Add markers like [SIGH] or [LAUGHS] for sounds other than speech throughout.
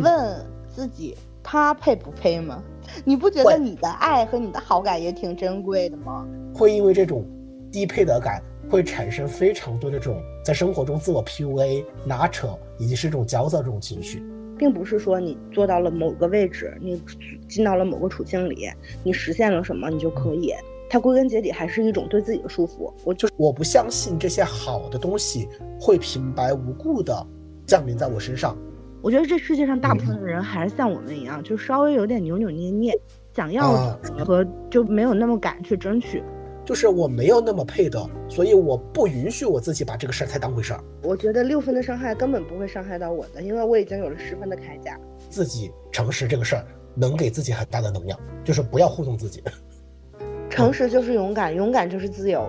问自己他配不配吗？你不觉得你的爱和你的好感也挺珍贵的吗？会因为这种低配得感，会产生非常多的这种在生活中自我 PUA、拉扯，以及是这种焦躁这种情绪。并不是说你做到了某个位置，你进到了某个处境里，你实现了什么，你就可以。它归根结底还是一种对自己的束缚。我就我不相信这些好的东西会平白无故的降临在我身上。我觉得这世界上大部分的人还是像我们一样，就稍微有点扭扭捏捏，想要和就没有那么敢去争取。就是我没有那么配的，所以我不允许我自己把这个事儿太当回事儿。我觉得六分的伤害根本不会伤害到我的，因为我已经有了十分的铠甲。自己诚实这个事儿能给自己很大的能量，就是不要糊弄自己。[LAUGHS] 诚实就是勇敢，勇敢就是自由。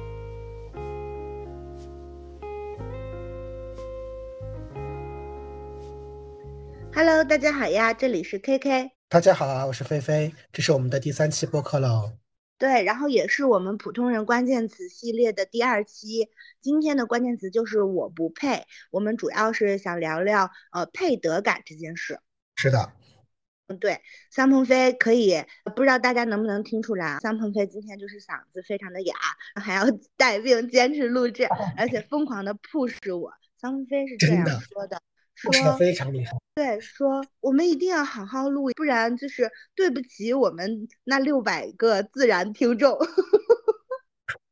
Hello，大家好呀，这里是 KK。大家好啊，我是菲菲，这是我们的第三期播客喽。对，然后也是我们普通人关键词系列的第二期。今天的关键词就是我不配。我们主要是想聊聊呃配得感这件事。是的，嗯，对，桑鹏飞可以，不知道大家能不能听出来啊，桑鹏飞今天就是嗓子非常的哑，还要带病坚持录制，而且疯狂的 push 我。桑鹏飞是这样说的。说的非常厉害，对，说我们一定要好好录，不然就是对不起我们那六百个自然听众。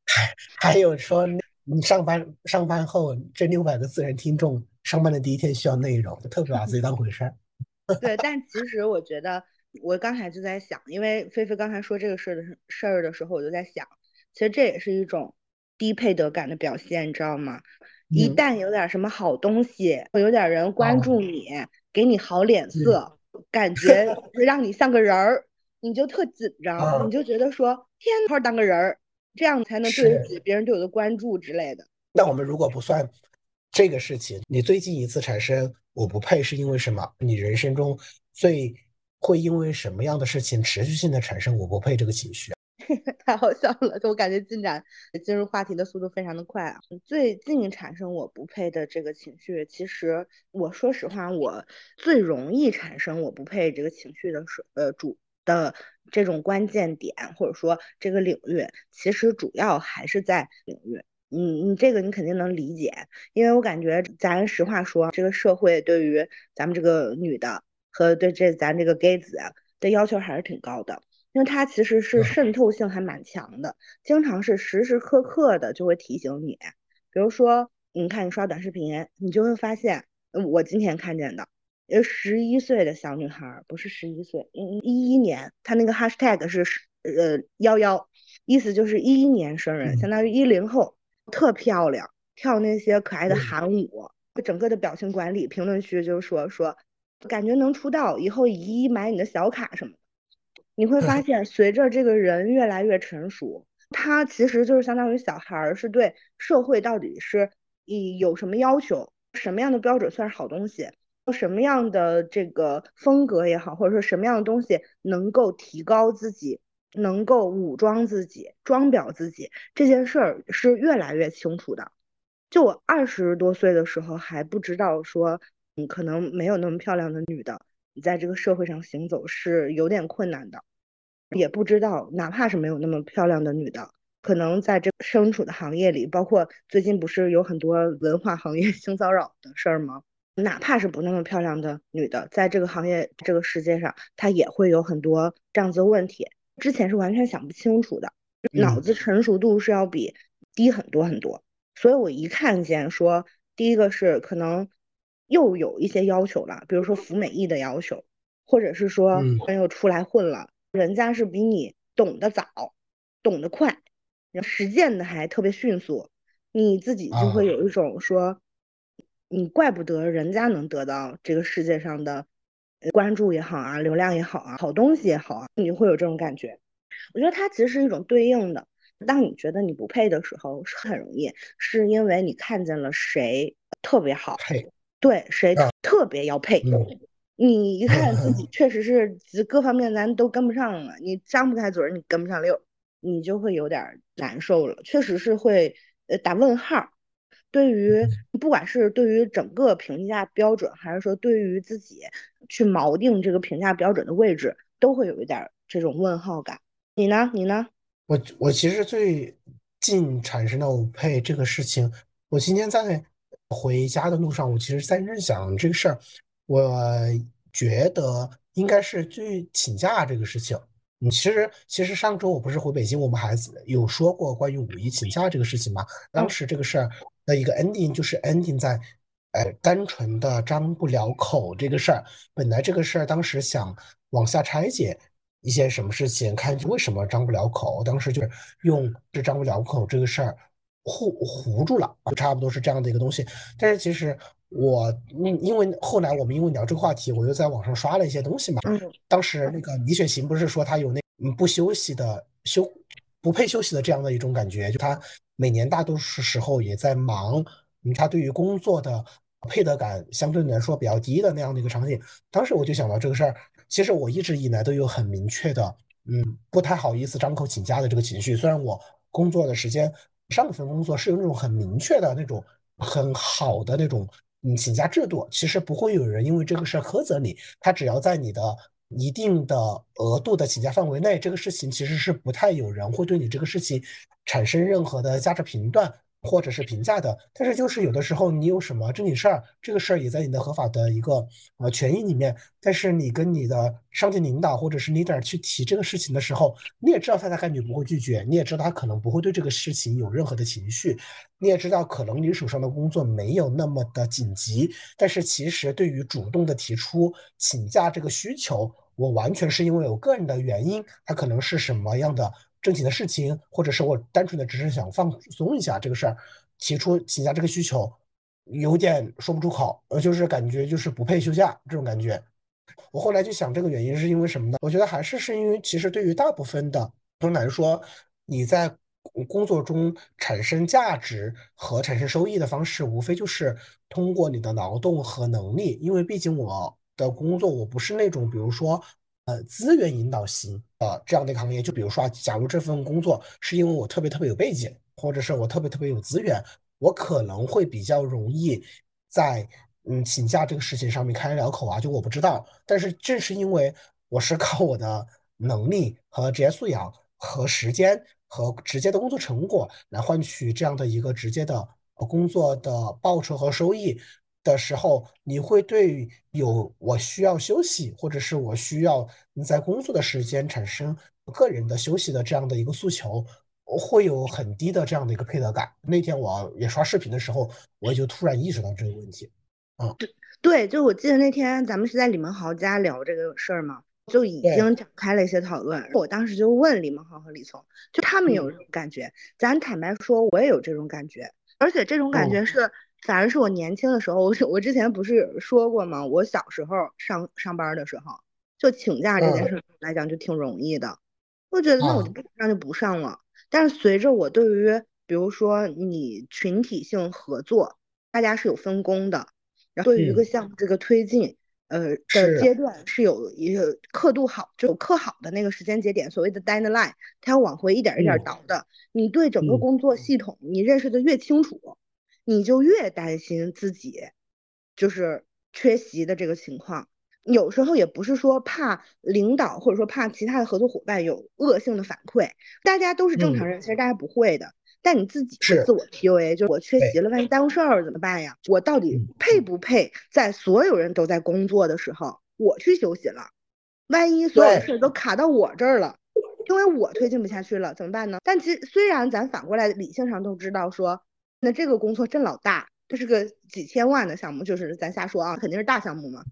还 [LAUGHS] 还有说，你上班上班后这六百个自然听众，上班的第一天需要内容，特别把自己当回事儿。[LAUGHS] 对，但其实我觉得，我刚才就在想，因为菲菲刚才说这个事儿的事儿的时候，我就在想，其实这也是一种低配得感的表现，你知道吗？一旦有点什么好东西，有点人关注你，给你好脸色，感觉让你像个人儿，你就特紧张，你就觉得说天，好当个人儿，这样才能对得起别人对我的关注之类的。那我们如果不算这个事情，你最近一次产生我不配是因为什么？你人生中最会因为什么样的事情持续性的产生我不配这个情绪？[LAUGHS] 太好笑了，就我感觉进展进入话题的速度非常的快啊。最近产生我不配的这个情绪，其实我说实话，我最容易产生我不配这个情绪的是呃主的这种关键点，或者说这个领域，其实主要还是在领域。你你这个你肯定能理解，因为我感觉咱实话说，这个社会对于咱们这个女的和对这咱这个 gay 子的要求还是挺高的。因为它其实是渗透性还蛮强的，经常是时时刻刻的就会提醒你。比如说，你看你刷短视频，你就会发现，我今天看见的，呃，十一岁的小女孩，不是十一岁，嗯，一一年，她那个 hashtag 是呃幺幺，意思就是一一年生人，相当于一零后，特漂亮，跳那些可爱的韩舞，整个的表情管理，评论区就说说，感觉能出道，以后一一买你的小卡什么。你会发 [LAUGHS] 现，随着这个人越来越成熟，他其实就是相当于小孩儿，是对社会到底是以有什么要求，什么样的标准算是好东西，什么样的这个风格也好，或者说什么样的东西能够提高自己，能够武装自己、装裱自己，这件事儿是越来越清楚的。就我二十多岁的时候还不知道说，嗯，可能没有那么漂亮的女的，你在这个社会上行走是有点困难的。也不知道，哪怕是没有那么漂亮的女的，可能在这身处的行业里，包括最近不是有很多文化行业 [LAUGHS] 性骚扰的事儿吗？哪怕是不那么漂亮的女的，在这个行业、这个世界上，她也会有很多这样子的问题。之前是完全想不清楚的，脑子成熟度是要比低很多很多。所以我一看见说，第一个是可能又有一些要求了，比如说服美役的要求，或者是说又出来混了。人家是比你懂得早，懂得快，然后实践的还特别迅速，你自己就会有一种说，你怪不得人家能得到这个世界上的关注也好啊，流量也好啊，好东西也好啊，你会有这种感觉。我觉得它其实是一种对应的。当你觉得你不配的时候，是很容易，是因为你看见了谁特别好，配对谁特别要配。你一看自己 [LAUGHS] 确实是各方面咱都跟不上了，你张不开嘴，你跟不上溜，你就会有点难受了。确实是会呃打问号。对于不管是对于整个评价标准，还是说对于自己去锚定这个评价标准的位置，都会有一点这种问号感。你呢？你呢？我我其实最近产生的我配这个事情，我今天在回家的路上，我其实在认想这个事儿。我觉得应该是去请假这个事情。嗯其实其实上周我不是回北京，我们孩子有说过关于五一请假这个事情嘛？当时这个事儿的一个 ending 就是 ending 在，呃，单纯的张不了口这个事儿。本来这个事儿当时想往下拆解。一些什么事情，看为什么张不了口？当时就是用这张不了口这个事儿糊糊住了，就差不多是这样的一个东西。但是其实我，因因为后来我们因为聊这个话题，我又在网上刷了一些东西嘛。嗯。当时那个李雪琴不是说她有那不休息的休不配休息的这样的一种感觉，就她每年大多数时候也在忙，她对于工作的配得感相对来说比较低的那样的一个场景。当时我就想到这个事儿。其实我一直以来都有很明确的，嗯，不太好意思张口请假的这个情绪。虽然我工作的时间，上份工作是有那种很明确的那种很好的那种嗯请假制度，其实不会有人因为这个事苛责你。他只要在你的一定的额度的请假范围内，这个事情其实是不太有人会对你这个事情产生任何的价值评断。或者是评价的，但是就是有的时候你有什么正经事儿，这个事儿也在你的合法的一个呃权益里面，但是你跟你的上级领导或者是 leader 去提这个事情的时候，你也知道他大概率不会拒绝，你也知道他可能不会对这个事情有任何的情绪，你也知道可能你手上的工作没有那么的紧急，但是其实对于主动的提出请假这个需求，我完全是因为我个人的原因，他可能是什么样的？正经的事情，或者是我单纯的只是想放松一下这个事儿，提出请假这个需求，有点说不出口，呃，就是感觉就是不配休假这种感觉。我后来就想，这个原因是因为什么呢？我觉得还是是因为，其实对于大部分的人来说，你在工作中产生价值和产生收益的方式，无非就是通过你的劳动和能力。因为毕竟我的工作，我不是那种，比如说。呃，资源引导型啊这样的一个行业，就比如说啊，假如这份工作是因为我特别特别有背景，或者是我特别特别有资源，我可能会比较容易在嗯请假这个事情上面开了口啊，就我不知道。但是正是因为我是靠我的能力和职业素养和时间和直接的工作成果来换取这样的一个直接的工作的报酬和收益。的时候，你会对有我需要休息，或者是我需要你在工作的时间产生个人的休息的这样的一个诉求，会有很低的这样的一个配得感。那天我也刷视频的时候，我就突然意识到这个问题。嗯，对对，就我记得那天咱们是在李文豪家聊这个事儿嘛，就已经展开了一些讨论。我当时就问李文豪和李聪，就他们有这种感觉。咱坦白说，我也有这种感觉，而且这种感觉是。反而是我年轻的时候，我我之前不是说过吗？我小时候上上班的时候，就请假这件事来讲就挺容易的。我觉得那我就不上就不上了。但是随着我对于比如说你群体性合作，大家是有分工的，然后对于一个项目这个推进，呃的阶段是有一个刻度好，就有刻好的那个时间节点，所谓的 deadline，它要往回一点一点倒的。你对整个工作系统你认识的越清楚。你就越担心自己就是缺席的这个情况，有时候也不是说怕领导或者说怕其他的合作伙伴有恶性的反馈，大家都是正常人，其实大家不会的。但你自己是自我 PUA，就是我缺席了，万一耽误事儿怎么办呀？我到底配不配在所有人都在工作的时候我去休息了？万一所有的事都卡到我这儿了，因为我推进不下去了怎么办呢？但其实虽然咱反过来理性上都知道说。那这个工作真老大，这是个几千万的项目，就是咱瞎说啊，肯定是大项目嘛，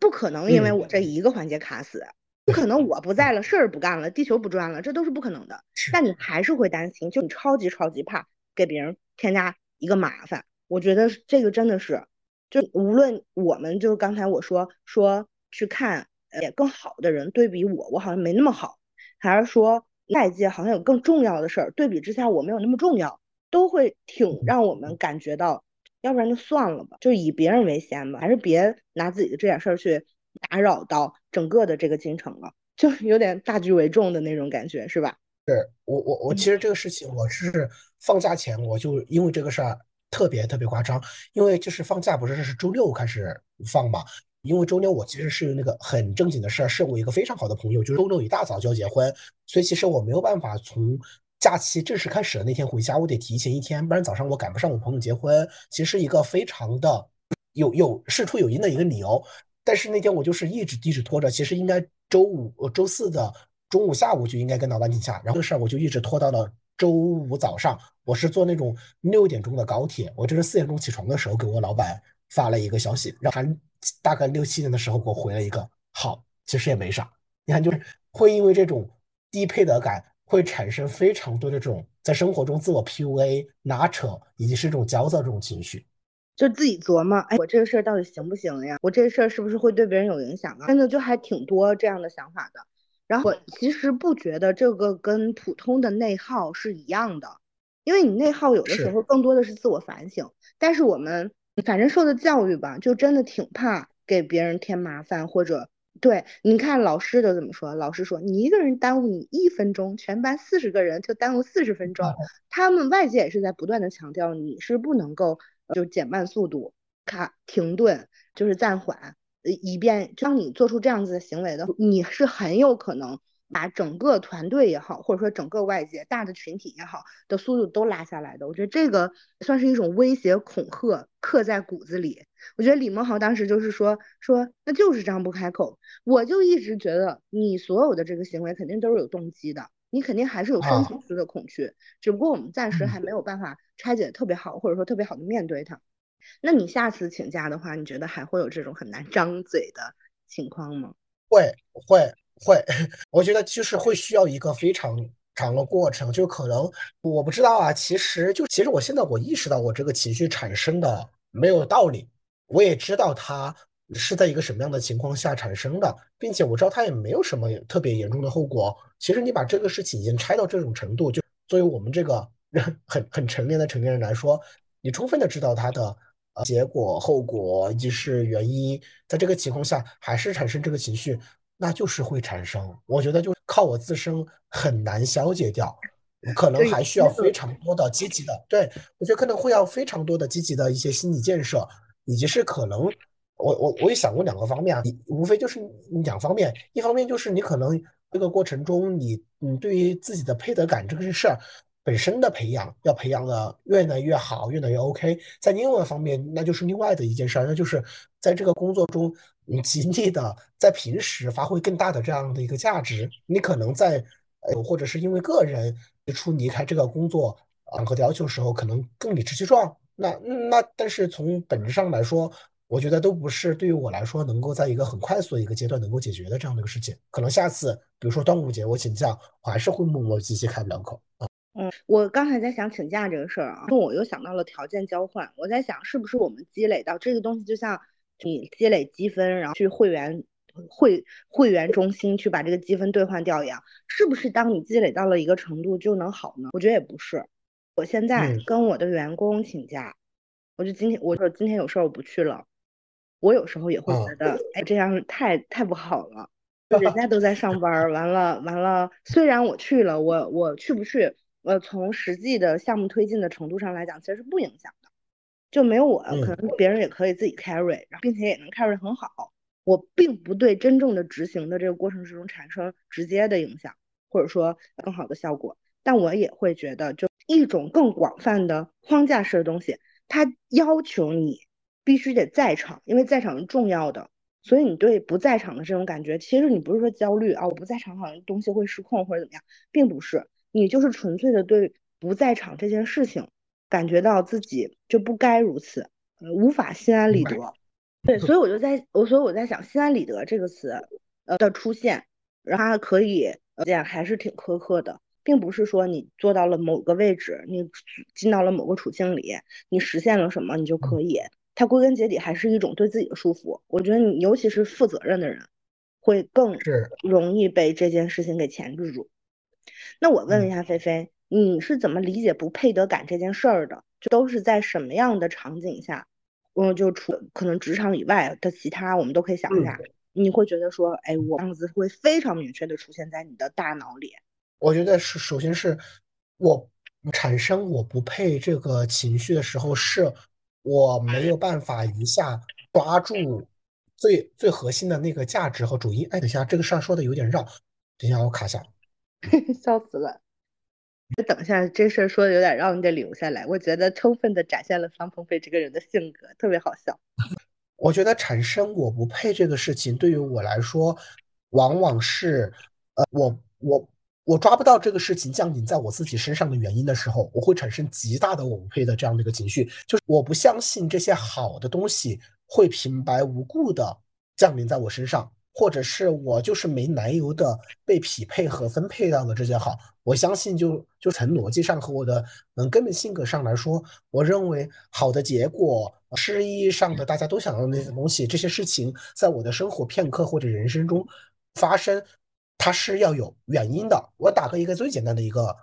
不可能因为我这一个环节卡死。不可能我不在了，事儿不干了，地球不转了，这都是不可能的。但你还是会担心，就你超级超级怕给别人添加一个麻烦。我觉得这个真的是，就无论我们就是刚才我说说去看呃更好的人对比我，我好像没那么好，还是说外界好像有更重要的事儿对比之下我没有那么重要，都会挺让我们感觉到，要不然就算了吧，就以别人为先吧，还是别拿自己的这点事儿去打扰到整个的这个进程了，[LAUGHS] 就有点大局为重的那种感觉，是吧？是我我我其实这个事情我是放假前我就因为这个事儿。特别特别夸张，因为就是放假不是是周六开始放嘛？因为周六我其实是那个很正经的事儿，是我一个非常好的朋友，就是周六一大早就要结婚，所以其实我没有办法从假期正式开始的那天回家，我得提前一天，不然早上我赶不上我朋友结婚。其实一个非常的有有事出有因的一个理由，但是那天我就是一直一直拖着，其实应该周五周四的中午下午就应该跟老板请假，然后这个事儿我就一直拖到了。周五早上，我是坐那种六点钟的高铁，我就是四点钟起床的时候给我老板发了一个消息，让他大概六七点的时候给我回了一个好，其实也没啥。你看，就是会因为这种低配得感，会产生非常多的这种在生活中自我 PUA、拉扯，以及是这种焦躁这种情绪，就自己琢磨，哎，我这个事儿到底行不行呀？我这个事儿是不是会对别人有影响啊？真的就还挺多这样的想法的。然后我其实不觉得这个跟普通的内耗是一样的，因为你内耗有的时候更多的是自我反省。但是我们反正受的教育吧，就真的挺怕给别人添麻烦，或者对，你看老师都怎么说？老师说你一个人耽误你一分钟，全班四十个人就耽误四十分钟。他们外界也是在不断的强调，你是不能够就减慢速度、卡停顿，就是暂缓。以便当你做出这样子的行为的，你是很有可能把整个团队也好，或者说整个外界大的群体也好的速度都拉下来的。我觉得这个算是一种威胁恐吓，刻在骨子里。我觉得李梦豪当时就是说说，那就是张不开口。我就一直觉得你所有的这个行为肯定都是有动机的，你肯定还是有深层次的恐惧，只不过我们暂时还没有办法拆解特别好，或者说特别好的面对它。那你下次请假的话，你觉得还会有这种很难张嘴的情况吗？会会会，[LAUGHS] 我觉得就是会需要一个非常长的过程，就可能我不知道啊。其实就其实我现在我意识到我这个情绪产生的没有道理，我也知道它是在一个什么样的情况下产生的，并且我知道它也没有什么特别严重的后果。其实你把这个事情已经拆到这种程度，就作为我们这个很很成年的成年人来说，你充分的知道它的。结果、后果以及是原因，在这个情况下还是产生这个情绪，那就是会产生。我觉得就靠我自身很难消解掉，可能还需要非常多的积极的。对我觉得可能会要非常多的积极的一些心理建设，以及是可能，我我我也想过两个方面啊，无非就是两方面，一方面就是你可能这个过程中，你你对于自己的配得感这个事儿。本身的培养要培养的越来越好，越来越 OK。在另外一方面，那就是另外的一件事儿，那就是在这个工作中，你你极力的在平时发挥更大的这样的一个价值。你可能在呃，或者是因为个人提出离开这个工作啊和要求时候，可能更理直气壮。那那但是从本质上来说，我觉得都不是对于我来说能够在一个很快速的一个阶段能够解决的这样的一个事情。可能下次，比如说端午节我请假，我还是会磨磨唧唧开不了口啊。嗯，我刚才在想请假这个事儿啊，那我又想到了条件交换。我在想，是不是我们积累到这个东西，就像你积累积分，然后去会员会会员中心去把这个积分兑换掉一样，是不是当你积累到了一个程度就能好呢？我觉得也不是。我现在跟我的员工请假，我就今天我说今天有事儿我不去了，我有时候也会觉得，哎，这样太太不好了。人家都在上班，完了完了，虽然我去了，我我去不去？呃，从实际的项目推进的程度上来讲，其实是不影响的，就没有我，可能别人也可以自己 carry，然后并且也能 carry 很好。我并不对真正的执行的这个过程之中产生直接的影响，或者说更好的效果。但我也会觉得，就一种更广泛的框架式的东西，它要求你必须得在场，因为在场是重要的。所以你对不在场的这种感觉，其实你不是说焦虑啊，我不在场好像东西会失控或者怎么样，并不是。你就是纯粹的对不在场这件事情感觉到自己就不该如此，呃，无法心安理得。对，所以我就在，我所以我在想，心安理得这个词，呃的出现，然后他可以这样还是挺苛刻的，并不是说你做到了某个位置，你进到了某个处境里，你实现了什么你就可以。它归根结底还是一种对自己的束缚。我觉得你尤其是负责任的人，会更容易被这件事情给钳制住。那我问一下菲菲，你是怎么理解不配得感这件事儿的？就都是在什么样的场景下？嗯，就除可能职场以外的其他，我们都可以想一下。你会觉得说，哎，我样子会非常明确的出现在你的大脑里。我觉得是，首先是我产生我不配这个情绪的时候，是我没有办法一下抓住最最核心的那个价值和主因。哎，等一下这个事儿说的有点绕，等一下我卡下，[LAUGHS] 笑死了。等一下，这事儿说的有点绕，你得留下来。我觉得充分的展现了方鹏飞这个人的性格，特别好笑。我觉得产生我不配这个事情，对于我来说，往往是，呃，我我我抓不到这个事情降临在我自己身上的原因的时候，我会产生极大的我不配的这样的一个情绪，就是我不相信这些好的东西会平白无故的降临在我身上。或者是我就是没来由的被匹配和分配到了这些好，我相信就就从逻辑上和我的嗯根本性格上来说，我认为好的结果，诗意上的大家都想要的那些东西，这些事情在我的生活片刻或者人生中发生，它是要有原因的。我打个一个最简单的一个。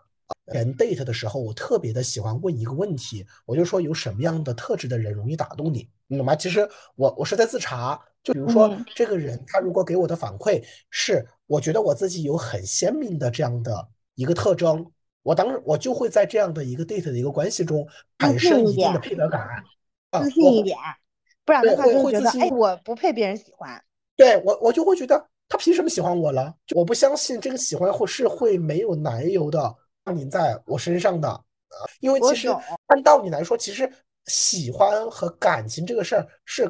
人 date 的时候，我特别的喜欢问一个问题，我就说有什么样的特质的人容易打动你，你懂吗？其实我我是在自查，就比如说这个人，他如果给我的反馈是，我觉得我自己有很鲜明的这样的一个特征，我当时我就会在这样的一个 date 的一个关系中产生一定的配得感，自信一点，不然的话就觉得哎我不配别人喜欢，对我我就会觉得他凭什么喜欢我了？我不相信这个喜欢或是会没有来由的。降临在我身上的，呃，因为其实按道理来说，其实喜欢和感情这个事儿是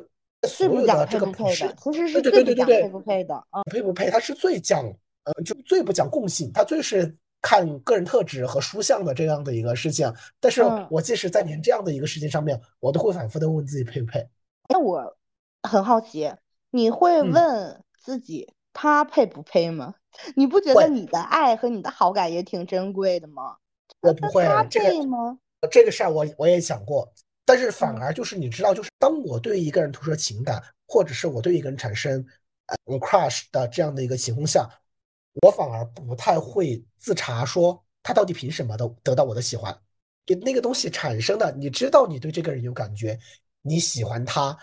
所有的这个不是，其实是对对对对对，配不配的啊？配不配？它是最讲，呃，就最不讲共性，它最是看个人特质和书相的这样的一个事情。但是我即使在连这样的一个事情上面，我都会反复的问自己配不配。那我很好奇，你会问自己他配不配吗？[LAUGHS] 你不觉得你的爱和你的好感也挺珍贵的吗？我不会这个吗？这个事儿我我也想过，但是反而就是你知道，就是当我对一个人投射情感，或者是我对一个人产生呃 crush 的这样的一个情况下，我反而不太会自查说他到底凭什么的得到我的喜欢。就那个东西产生的，你知道你对这个人有感觉，你喜欢他，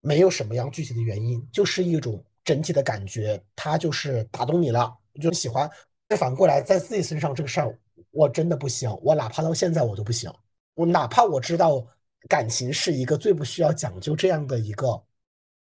没有什么样具体的原因，就是一种。整体的感觉，他就是打动你了，就喜欢。再反过来，在自己身上这个事儿，我真的不行。我哪怕到现在我都不行。我哪怕我知道感情是一个最不需要讲究这样的一个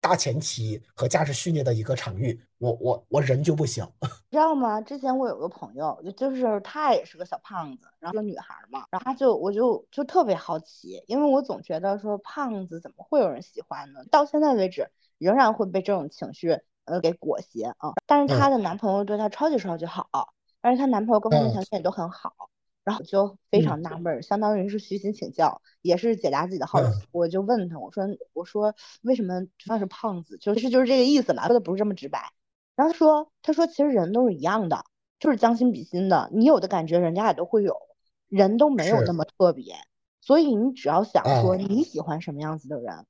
大前提和价值序列的一个场域，我我我人就不行。[LAUGHS] 知道吗？之前我有个朋友，就是她也是个小胖子，然后个女孩嘛，然后她就我就就特别好奇，因为我总觉得说胖子怎么会有人喜欢呢？到现在为止。仍然会被这种情绪呃给裹挟啊，但是她的男朋友对她超级超级好，而且她男朋友各方面条件也都很好，然后就非常纳闷，相当于是虚心请教，也是解答自己的好奇。我就问他，我说我说为什么算是胖子？就是就是这个意思嘛，说的不是这么直白。然后他说他说其实人都是一样的，就是将心比心的，你有的感觉人家也都会有，人都没有那么特别，所以你只要想说你喜欢什么样子的人，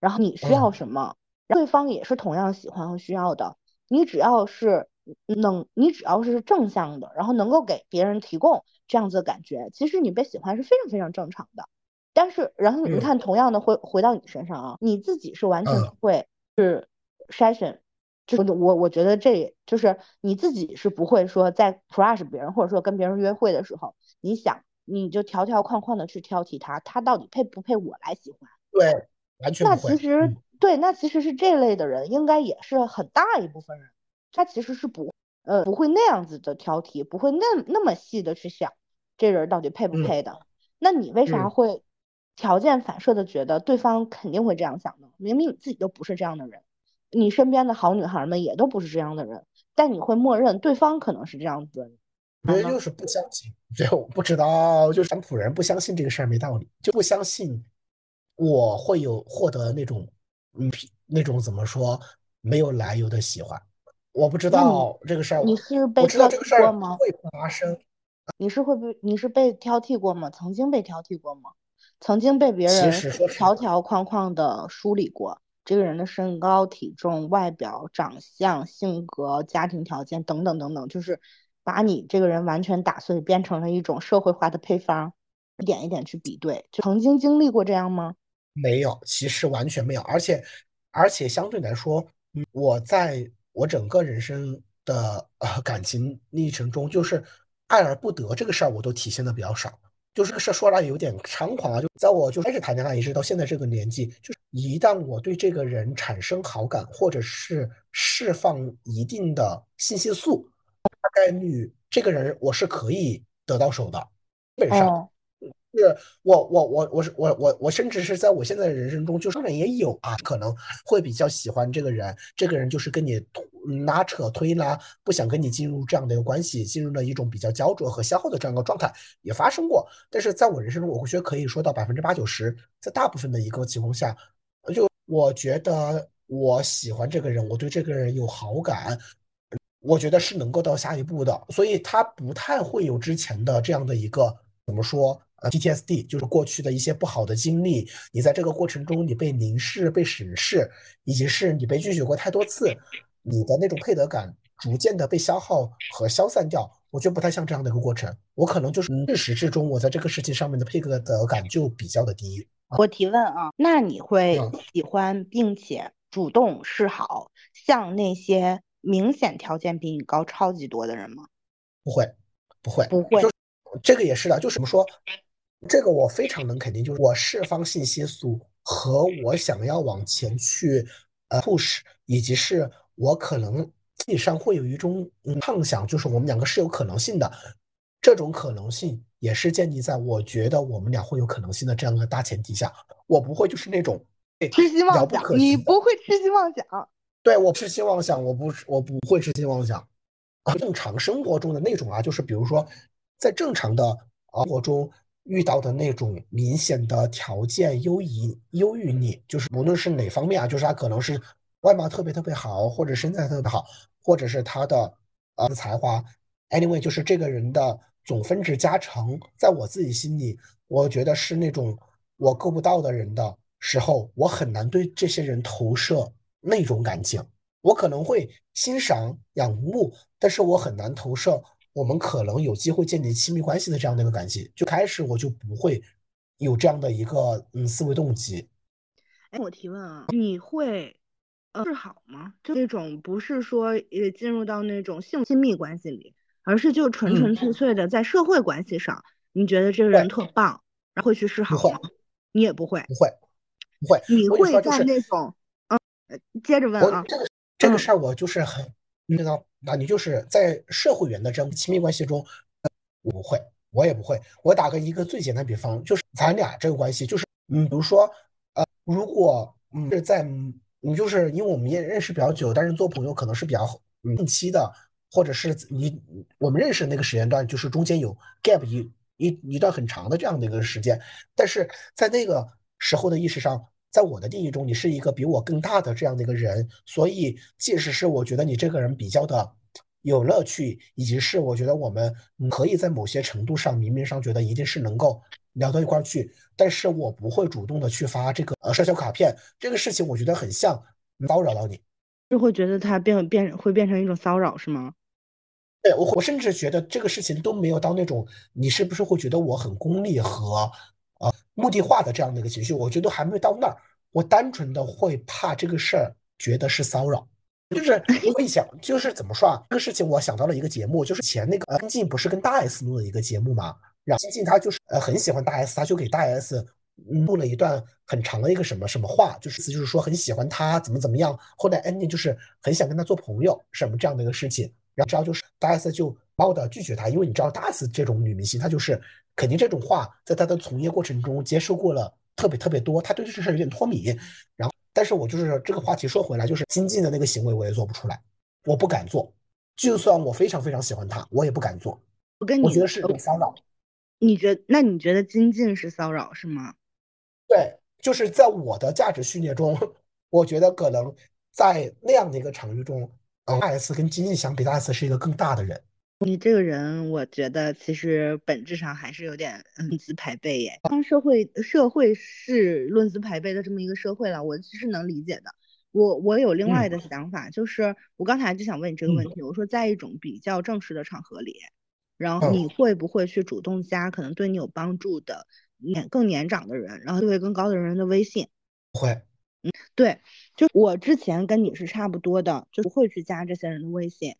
然后你需要什么。对方也是同样喜欢和需要的，你只要是能，你只要是正向的，然后能够给别人提供这样子的感觉，其实你被喜欢是非常非常正常的。但是，然后你看，同样的回回到你身上啊，你自己是完全不会是筛选，就我我觉得这就是你自己是不会说在 crush 别人或者说跟别人约会的时候，你想你就条条框框的去挑剔他，他到底配不配我来喜欢？对，完全那其实。对，那其实是这类的人，应该也是很大一部分人，他其实是不，呃，不会那样子的挑剔，不会那那么细的去想这人到底配不配的。那你为啥会条件反射的觉得对方肯定会这样想呢？明明你自己都不是这样的人，你身边的好女孩们也都不是这样的人，但你会默认对方可能是这样子。我觉得就是不相信，就不知道，就是咱普人不相信这个事儿没道理，就不相信我会有获得那种。嗯，那种怎么说没有来由的喜欢，我不知道这个事儿，你是被我知道这个事儿过吗？会发生。你是会被你是被挑剔过吗？曾经被挑剔过吗？曾经被别人条条框框的梳理过，这个人的身高、体重、外表、长相、性格、家庭条件等等等等，就是把你这个人完全打碎，变成了一种社会化的配方，一点一点去比对。就曾经经历过这样吗？没有，其实完全没有，而且而且相对来说，嗯，我在我整个人生的呃感情历程中，就是爱而不得这个事儿，我都体现的比较少。就是是说来有点猖狂啊！就在我就开始谈恋爱，一直到现在这个年纪，就是一旦我对这个人产生好感，或者是释放一定的信息素，大概率这个人我是可以得到手的，基本上。是我我我我是我我我甚至是在我现在的人生中，就上面也有啊，可能会比较喜欢这个人，这个人就是跟你拉扯推拉，不想跟你进入这样的一个关系，进入了一种比较焦灼和消耗的这样一个状态，也发生过。但是在我人生中，我觉得可以说到百分之八九十，在大部分的一个情况下，就我觉得我喜欢这个人，我对这个人有好感，我觉得是能够到下一步的，所以他不太会有之前的这样的一个怎么说？呃，PTSD 就是过去的一些不好的经历，你在这个过程中你被凝视、被审视，以及是你被拒绝过太多次，你的那种配得感逐渐的被消耗和消散掉。我觉得不太像这样的一个过程，我可能就是自始至终我在这个事情上面的配得感就比较的低。我提问啊，那你会喜欢并且主动示好，向那些明显条件比你高超级多的人吗？不会，不会，不会。就这个也是的，就怎么说？这个我非常能肯定，就是我释放信息素和我想要往前去呃 push，以及是我可能心理上会有一种畅想，就是我们两个是有可能性的。这种可能性也是建立在我觉得我们俩会有可能性的这样一个大前提下。我不会就是那种痴心妄想，你不会痴心妄想。对我痴心妄想，我不我不会痴心妄想。正常生活中的那种啊，就是比如说在正常的生活中。遇到的那种明显的条件优于优于你，就是无论是哪方面啊，就是他可能是外貌特别特别好，或者身材特别好，或者是他的呃才华，anyway，就是这个人的总分值加成，在我自己心里，我觉得是那种我够不到的人的时候，我很难对这些人投射那种感情，我可能会欣赏仰慕，但是我很难投射。我们可能有机会建立亲密关系的这样的一个感情，就开始我就不会有这样的一个嗯思维动机。哎，我提问啊，你会呃示好吗？就那种不是说呃进入到那种性亲密关系里，而是就纯纯粹粹的在社会关系上，你觉得这个人特棒，然后会去示好吗？你也不会，不会，不会。你会在那种嗯，接着问啊，这个这个事儿我就是很。你知道，那你就是在社会员的这样亲密关系中，我不会，我也不会。我打个一个最简单比方，就是咱俩这个关系，就是嗯，比如说，呃，如果嗯是在你就是因为我们也认识比较久，但是做朋友可能是比较近期的，或者是你我们认识那个时间段，就是中间有 gap 一一一段很长的这样的一个时间，但是在那个时候的意识上。在我的定义中，你是一个比我更大的这样的一个人，所以即使是我觉得你这个人比较的有乐趣，以及是我觉得我们可以在某些程度上明面上觉得一定是能够聊到一块去，但是我不会主动的去发这个呃社交卡片，这个事情我觉得很像骚扰到你，就会觉得它变变会变成一种骚扰是吗？对我我甚至觉得这个事情都没有到那种你是不是会觉得我很功利和。目的化的这样的一个情绪，我觉得还没有到那儿。我单纯的会怕这个事儿，觉得是骚扰。就是我会想，就是怎么说啊？这个事情我想到了一个节目，就是前那个金靖不是跟大 S 录了一个节目嘛？然后金靖他就是呃很喜欢大 S，他就给大 S 录了一段很长的一个什么什么话，就是就是说很喜欢他怎么怎么样。后来 ending 就是很想跟他做朋友，什么这样的一个事情。然后知道就是大 S 就猫的拒绝他，因为你知道大 S 这种女明星，她就是。肯定这种话在她的从业过程中接受过了特别特别多，她对这事有点脱敏。然后，但是我就是这个话题说回来，就是金靖的那个行为我也做不出来，我不敢做。就算我非常非常喜欢他，我也不敢做。我跟你，我觉得是种骚扰。你觉那你觉得金靖是骚扰是吗？对，就是在我的价值序列中，我觉得可能在那样的一个场域中，大 S 跟金靖相比，大 S 是一个更大的人。你这个人，我觉得其实本质上还是有点论资排辈耶。当社会社会是论资排辈的这么一个社会了，我其实能理解的。我我有另外的想法，就是我刚才就想问你这个问题，我说在一种比较正式的场合里，然后你会不会去主动加可能对你有帮助的年更年长的人，然后地位更高的人的微信？会。嗯，对，就我之前跟你是差不多的，就不会去加这些人的微信。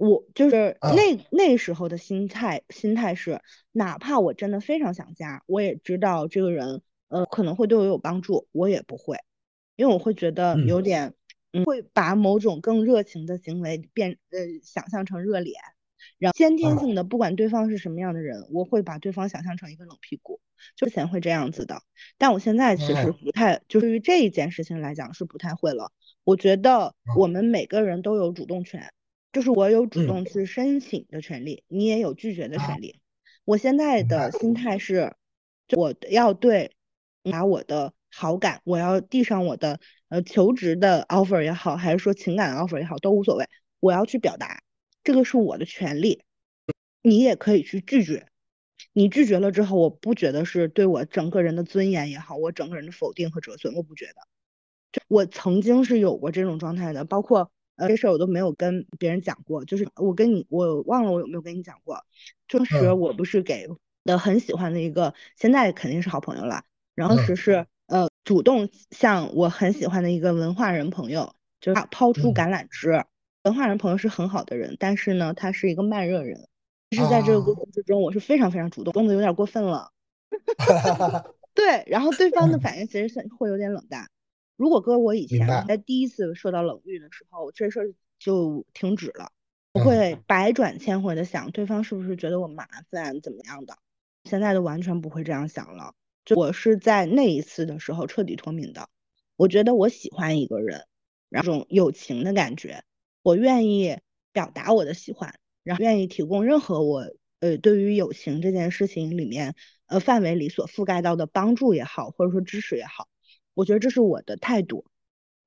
我就是那那时候的心态，心态是，哪怕我真的非常想加，我也知道这个人，呃，可能会对我有帮助，我也不会，因为我会觉得有点，嗯，会把某种更热情的行为变，呃，想象成热脸，然后先天性的，不管对方是什么样的人，我会把对方想象成一个冷屁股，之前会这样子的，但我现在其实不太，就对于这一件事情来讲是不太会了，我觉得我们每个人都有主动权。就是我有主动去申请的权利，你也有拒绝的权利。我现在的心态是，我要对拿我的好感，我要递上我的呃求职的 offer 也好，还是说情感 offer 也好，都无所谓。我要去表达，这个是我的权利。你也可以去拒绝，你拒绝了之后，我不觉得是对我整个人的尊严也好，我整个人的否定和折损，我不觉得。我曾经是有过这种状态的，包括。呃，这事儿我都没有跟别人讲过，就是我跟你，我忘了我有没有跟你讲过。当时我不是给的很喜欢的一个，现在肯定是好朋友了。然后时是呃主动向我很喜欢的一个文化人朋友，就是抛出橄榄枝。文化人朋友是很好的人，但是呢，他是一个慢热人。其实在这个过程之中，我是非常非常主动，动的有点过分了。[LAUGHS] 对，然后对方的反应其实是会有点冷淡。如果搁我以前在第一次受到冷遇的时候，这事儿就停止了，我会百转千回的想对方是不是觉得我麻烦怎么样的。现在都完全不会这样想了，就我是在那一次的时候彻底脱敏的。我觉得我喜欢一个人，然后这种友情的感觉，我愿意表达我的喜欢，然后愿意提供任何我呃对于友情这件事情里面呃范围里所覆盖到的帮助也好，或者说支持也好。我觉得这是我的态度，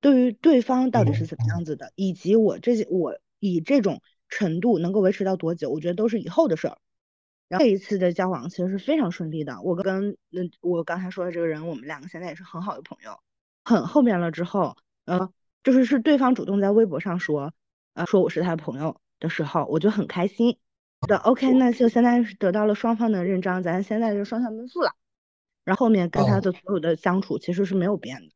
对于对方到底是怎么样子的，以及我这些我以这种程度能够维持到多久，我觉得都是以后的事儿。然后这一次的交往其实是非常顺利的，我跟那我刚才说的这个人，我们两个现在也是很好的朋友。很后面了之后，呃，就是是对方主动在微博上说，呃，说我是他的朋友的时候，我就很开心。的 OK，那就现在是得到了双方的认章，咱现在就双向奔赴了。然后后面跟他的所有的相处其实是没有变的，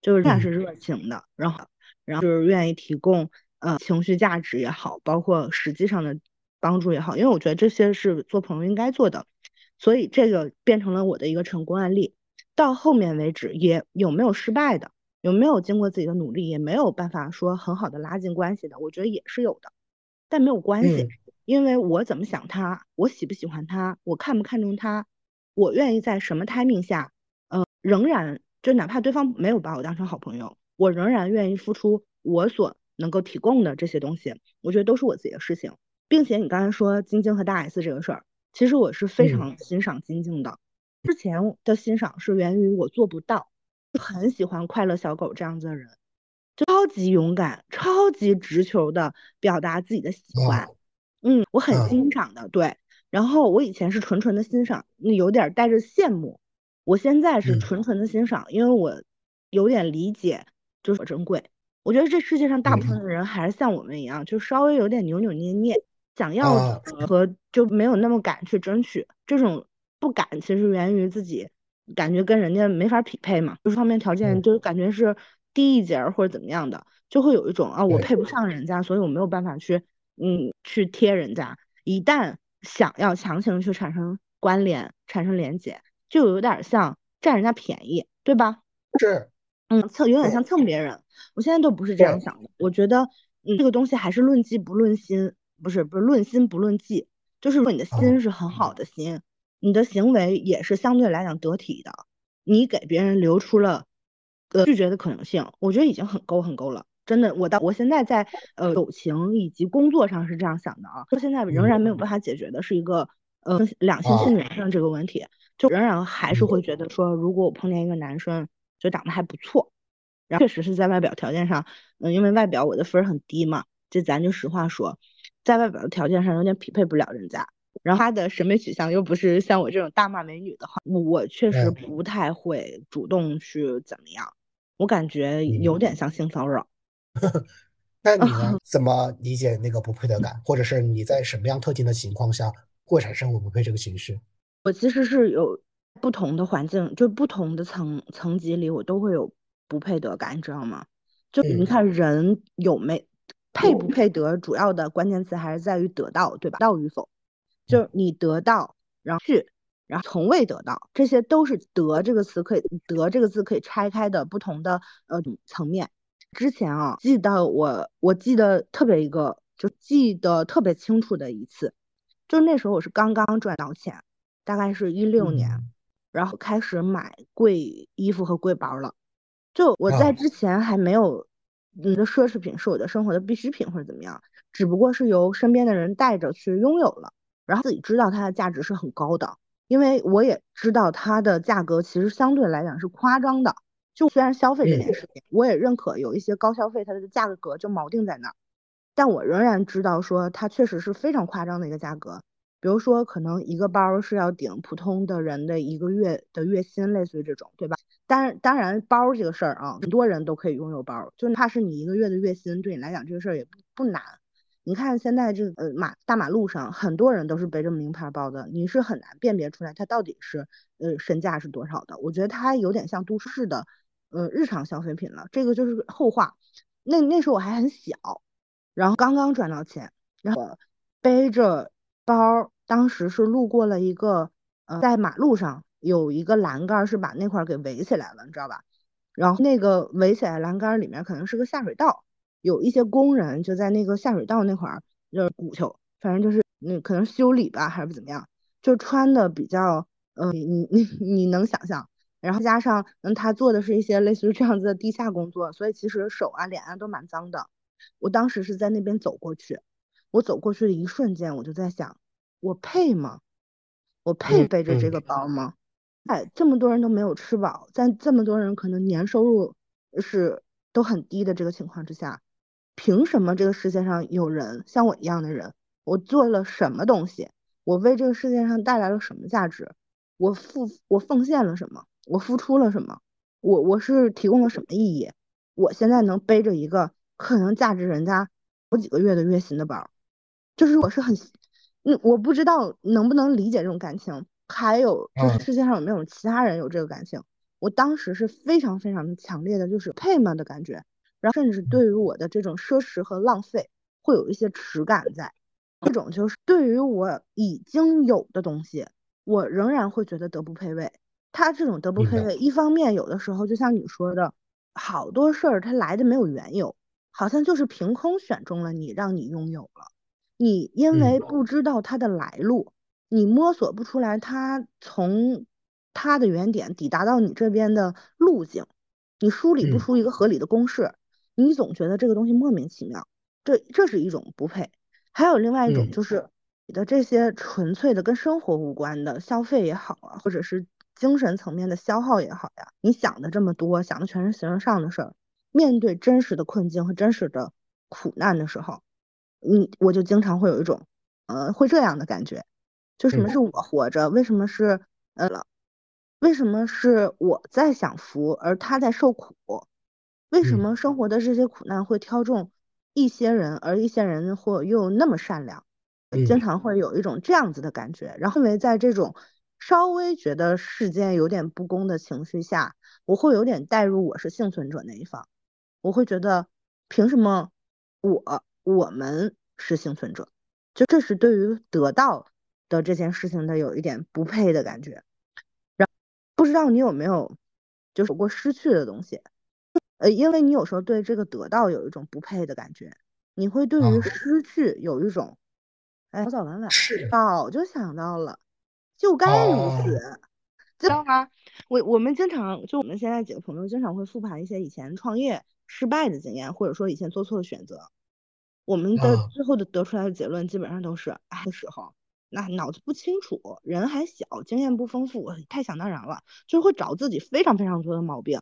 就是他是热情的，然后然后就是愿意提供呃情绪价值也好，包括实际上的帮助也好，因为我觉得这些是做朋友应该做的，所以这个变成了我的一个成功案例。到后面为止也有没有失败的，有没有经过自己的努力也没有办法说很好的拉近关系的，我觉得也是有的，但没有关系，因为我怎么想他，我喜不喜欢他，我看不看重他。我愿意在什么 timing 下，呃，仍然就哪怕对方没有把我当成好朋友，我仍然愿意付出我所能够提供的这些东西。我觉得都是我自己的事情，并且你刚才说晶晶和大 S 这个事儿，其实我是非常欣赏晶晶的。之前的欣赏是源于我做不到，很喜欢快乐小狗这样子的人，超级勇敢、超级直球的表达自己的喜欢，嗯，我很欣赏的，对。然后我以前是纯纯的欣赏，有点带着羡慕。我现在是纯纯的欣赏，因为我有点理解，就是珍贵。我觉得这世界上大部分的人还是像我们一样，就稍微有点扭扭捏捏，想要和就没有那么敢去争取。这种不敢其实源于自己感觉跟人家没法匹配嘛，就是方面条件就感觉是低一截或者怎么样的，就会有一种啊我配不上人家，所以我没有办法去嗯去贴人家。一旦想要强行去产生关联、产生连接，就有点像占人家便宜，对吧？是，嗯，蹭有点像蹭别人。我现在都不是这样想的，我觉得，嗯，这个东西还是论迹不论心，不是不是论心不论迹，就是说你的心是很好的心，你的行为也是相对来讲得体的，你给别人留出了呃拒绝的可能性，我觉得已经很够很够了。真的，我到我现在在呃友情以及工作上是这样想的啊，到现在仍然没有办法解决的是一个呃两性性缘上这个问题，就仍然还是会觉得说，如果我碰见一个男生就长得还不错，然后确实是在外表条件上，嗯，因为外表我的分很低嘛，这咱就实话说，在外表的条件上有点匹配不了人家，然后他的审美取向又不是像我这种大骂美女的话，我确实不太会主动去怎么样，我感觉有点像性骚扰。[LAUGHS] 那你呢？[LAUGHS] 怎么理解那个不配得感，或者是你在什么样特定的情况下会产生我不配这个情绪？我其实是有不同的环境，就不同的层层级里，我都会有不配得感，你知道吗？就你看人有没配不配得，主要的关键词还是在于得到，对吧？到与否，就是你得到，然后去，然后从未得到，这些都是得这个词可以得这个字可以拆开的不同的呃层面。之前啊，记得我，我记得特别一个，就记得特别清楚的一次，就那时候我是刚刚赚到钱，大概是一六年，然后开始买贵衣服和贵包了。就我在之前还没有，你的奢侈品是我的生活的必需品或者怎么样，只不过是由身边的人带着去拥有了，然后自己知道它的价值是很高的，因为我也知道它的价格其实相对来讲是夸张的。就虽然消费这件事情，我也认可有一些高消费，它的价格就锚定在那儿，但我仍然知道说它确实是非常夸张的一个价格。比如说，可能一个包是要顶普通的人的一个月的月薪，类似于这种，对吧？当然，当然包这个事儿啊，很多人都可以拥有包，就哪怕是你一个月的月薪，对你来讲这个事儿也不不难。你看现在这个呃马大马路上，很多人都是背着名牌包的，你是很难辨别出来它到底是呃身价是多少的。我觉得它有点像都市的。呃，日常消费品了，这个就是后话。那那时候我还很小，然后刚刚赚到钱，然后背着包，当时是路过了一个，呃，在马路上有一个栏杆是把那块给围起来了，你知道吧？然后那个围起来栏杆里面可能是个下水道，有一些工人就在那个下水道那块儿就是鼓球，反正就是那可能修理吧，还是怎么样，就穿的比较，呃，你你你能想象？然后加上，嗯，他做的是一些类似于这样子的地下工作，所以其实手啊、脸啊都蛮脏的。我当时是在那边走过去，我走过去的一瞬间，我就在想，我配吗？我配背着这个包吗？哎，这么多人都没有吃饱，在这么多人可能年收入是都很低的这个情况之下，凭什么这个世界上有人像我一样的人？我做了什么东西？我为这个世界上带来了什么价值？我付我奉献了什么？我付出了什么？我我是提供了什么意义？我现在能背着一个可能价值人家好几个月的月薪的包，就是我是很，嗯，我不知道能不能理解这种感情。还有就是世界上有没有其他人有这个感情？我当时是非常非常的强烈的，就是配吗的感觉，然后甚至对于我的这种奢侈和浪费会有一些耻感在。这种就是对于我已经有的东西，我仍然会觉得德不配位。他这种德不配位，一方面有的时候就像你说的，好多事儿他来的没有缘由，好像就是凭空选中了你，让你拥有了。你因为不知道它的来路，你摸索不出来它从它的原点抵达到你这边的路径，你梳理不出一个合理的公式，你总觉得这个东西莫名其妙。这这是一种不配。还有另外一种就是你的这些纯粹的跟生活无关的消费也好啊，或者是。精神层面的消耗也好呀，你想的这么多，想的全是形而上的事儿。面对真实的困境和真实的苦难的时候，你我就经常会有一种，呃，会这样的感觉，就什么是我活着？为什么是呃，为什么是我在享福，而他在受苦？为什么生活的这些苦难会挑中一些人，而一些人或又那么善良？经常会有一种这样子的感觉，然后因为在这种。稍微觉得世间有点不公的情绪下，我会有点带入我是幸存者那一方，我会觉得凭什么我我们是幸存者？就这是对于得到的这件事情的有一点不配的感觉。然不知道你有没有就是有过失去的东西？呃，因为你有时候对这个得到有一种不配的感觉，你会对于失去有一种，哎，早早晚晚早就想到了。就该如此，知道吗？我我们经常就我们现在几个朋友经常会复盘一些以前创业失败的经验，或者说以前做错的选择。我们的最后的得出来的结论基本上都是：哎，的时候那脑子不清楚，人还小，经验不丰富，太想当然了，就是会找自己非常非常多的毛病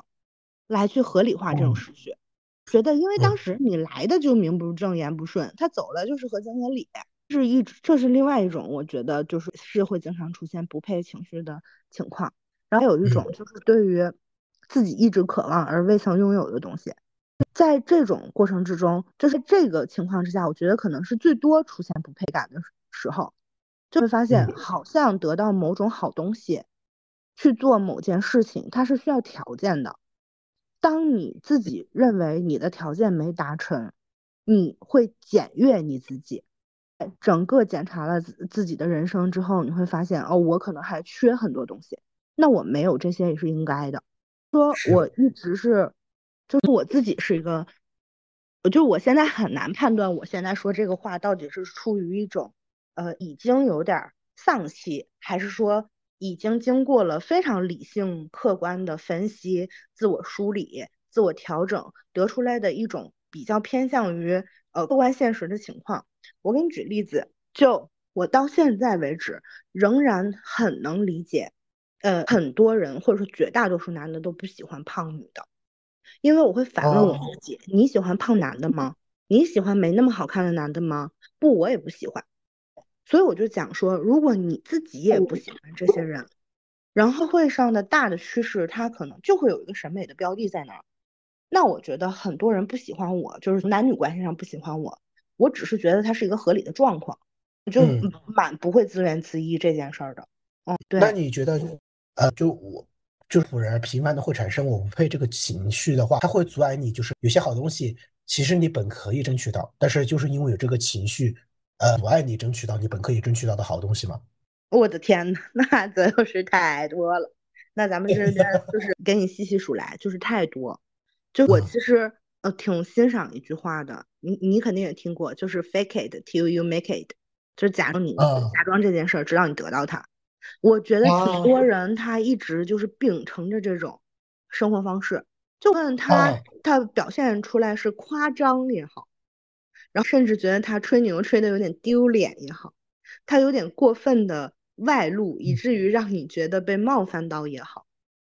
来去合理化这种失去。觉得因为当时你来的就名不正言不顺，他走了就是合情合理，是一这是另外一种，我觉得就是是会经常出现不配情绪的情况。然后有一种就是对于自己一直渴望而未曾拥有的东西，在这种过程之中，就是这个情况之下，我觉得可能是最多出现不配感的时候，就会发现好像得到某种好东西，去做某件事情，它是需要条件的。当你自己认为你的条件没达成，你会检阅你自己，整个检查了自自己的人生之后，你会发现哦，我可能还缺很多东西。那我没有这些也是应该的。说我一直是，就是我自己是一个，我就我现在很难判断，我现在说这个话到底是出于一种，呃，已经有点丧气，还是说已经经过了非常理性、客观的分析、自我梳理、自我调整得出来的一种比较偏向于呃客观现实的情况。我给你举例子，就我到现在为止仍然很能理解。呃，很多人或者说绝大多数男的都不喜欢胖女的，因为我会反问我自己：你喜欢胖男的吗？你喜欢没那么好看的男的吗？不，我也不喜欢。所以我就讲说，如果你自己也不喜欢这些人，然后会上的大的趋势，他可能就会有一个审美的标的在那儿。那我觉得很多人不喜欢我，就是男女关系上不喜欢我，我只是觉得它是一个合理的状况，就蛮不会自怨自艾这件事儿的。嗯，对。那你觉得？呃，就我就是普人频繁的会产生我不配这个情绪的话，它会阻碍你，就是有些好东西，其实你本可以争取到，但是就是因为有这个情绪，呃，阻碍你争取到你本可以争取到的好东西吗？我的天呐，[LAUGHS] 那真是太多了。那咱们 [LAUGHS] 这边就是给你细细数来，就是太多。就我其实呃挺欣赏一句话的，你你肯定也听过，就是 fake it till you make it，就是假装你假装这件事儿，直到你得到它。我觉得挺多人他一直就是秉承着这种生活方式，就问他他表现出来是夸张也好，然后甚至觉得他吹牛吹的有点丢脸也好，他有点过分的外露，以至于让你觉得被冒犯到也好，